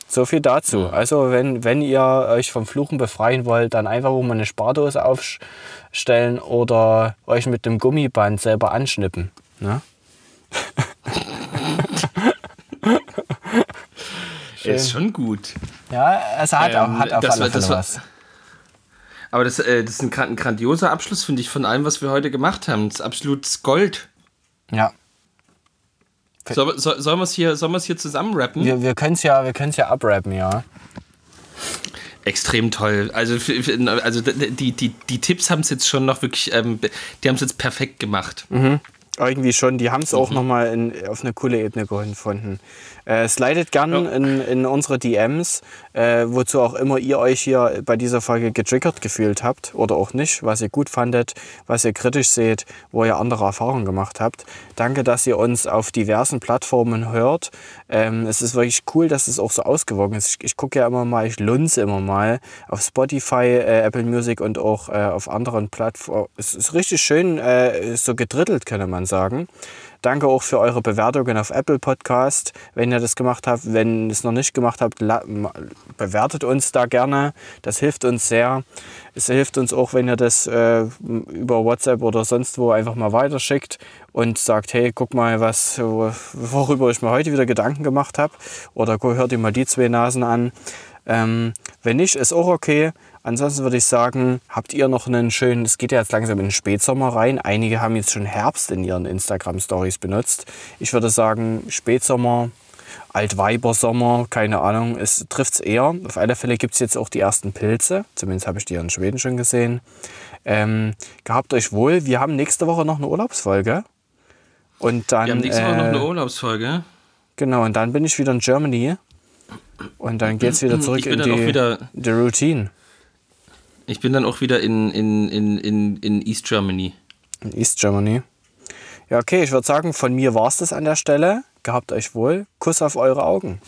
So viel dazu. Also, wenn, wenn ihr euch vom Fluchen befreien wollt, dann einfach mal eine Spardose aufstellen oder euch mit dem Gummiband selber anschnippen. Ne? Ist schon gut. Ja, es hat, ähm, auch, hat auf alle Fälle was. Aber das, äh, das ist ein, ein grandioser Abschluss, finde ich, von allem, was wir heute gemacht haben. Das ist absolut Gold. Ja. Soll, soll, sollen wir es hier, hier zusammen rappen? Wir, wir können es ja, ja abrappen, ja. Extrem toll. Also, also die, die, die Tipps haben es jetzt schon noch wirklich, ähm, die haben es jetzt perfekt gemacht. Mhm. Irgendwie schon. Die haben es mhm. auch nochmal auf eine coole Ebene gefunden. Äh, slidet gern ja. in, in unsere DMs, äh, wozu auch immer ihr euch hier bei dieser Folge getriggert gefühlt habt oder auch nicht, was ihr gut fandet, was ihr kritisch seht, wo ihr andere Erfahrungen gemacht habt. Danke, dass ihr uns auf diversen Plattformen hört. Ähm, es ist wirklich cool, dass es auch so ausgewogen ist. Ich, ich gucke ja immer mal, ich lunze immer mal auf Spotify, äh, Apple Music und auch äh, auf anderen Plattformen. Es ist richtig schön, äh, so gedrittelt, könnte man sagen. Danke auch für eure Bewertungen auf Apple Podcast. Wenn ihr das gemacht habt, wenn ihr es noch nicht gemacht habt, bewertet uns da gerne. Das hilft uns sehr. Es hilft uns auch, wenn ihr das äh, über WhatsApp oder sonst wo einfach mal weiterschickt und sagt, hey, guck mal, was, worüber ich mir heute wieder Gedanken gemacht habe. Oder hört ihr mal die zwei Nasen an. Ähm, wenn nicht, ist auch okay. Ansonsten würde ich sagen, habt ihr noch einen schönen, es geht ja jetzt langsam in den Spätsommer rein. Einige haben jetzt schon Herbst in ihren Instagram-Stories benutzt. Ich würde sagen, Spätsommer, Altweibersommer, keine Ahnung, es trifft es eher. Auf alle Fälle gibt es jetzt auch die ersten Pilze. Zumindest habe ich die in Schweden schon gesehen. Ähm, gehabt euch wohl. Wir haben nächste Woche noch eine Urlaubsfolge. Und dann, Wir haben nächste Woche äh, noch eine Urlaubsfolge. Genau, und dann bin ich wieder in Germany. Und dann geht es wieder zurück in die, wieder- die Routine. Ich bin dann auch wieder in, in, in, in, in East Germany. In East Germany. Ja, okay, ich würde sagen, von mir war es das an der Stelle. Gehabt euch wohl. Kuss auf eure Augen.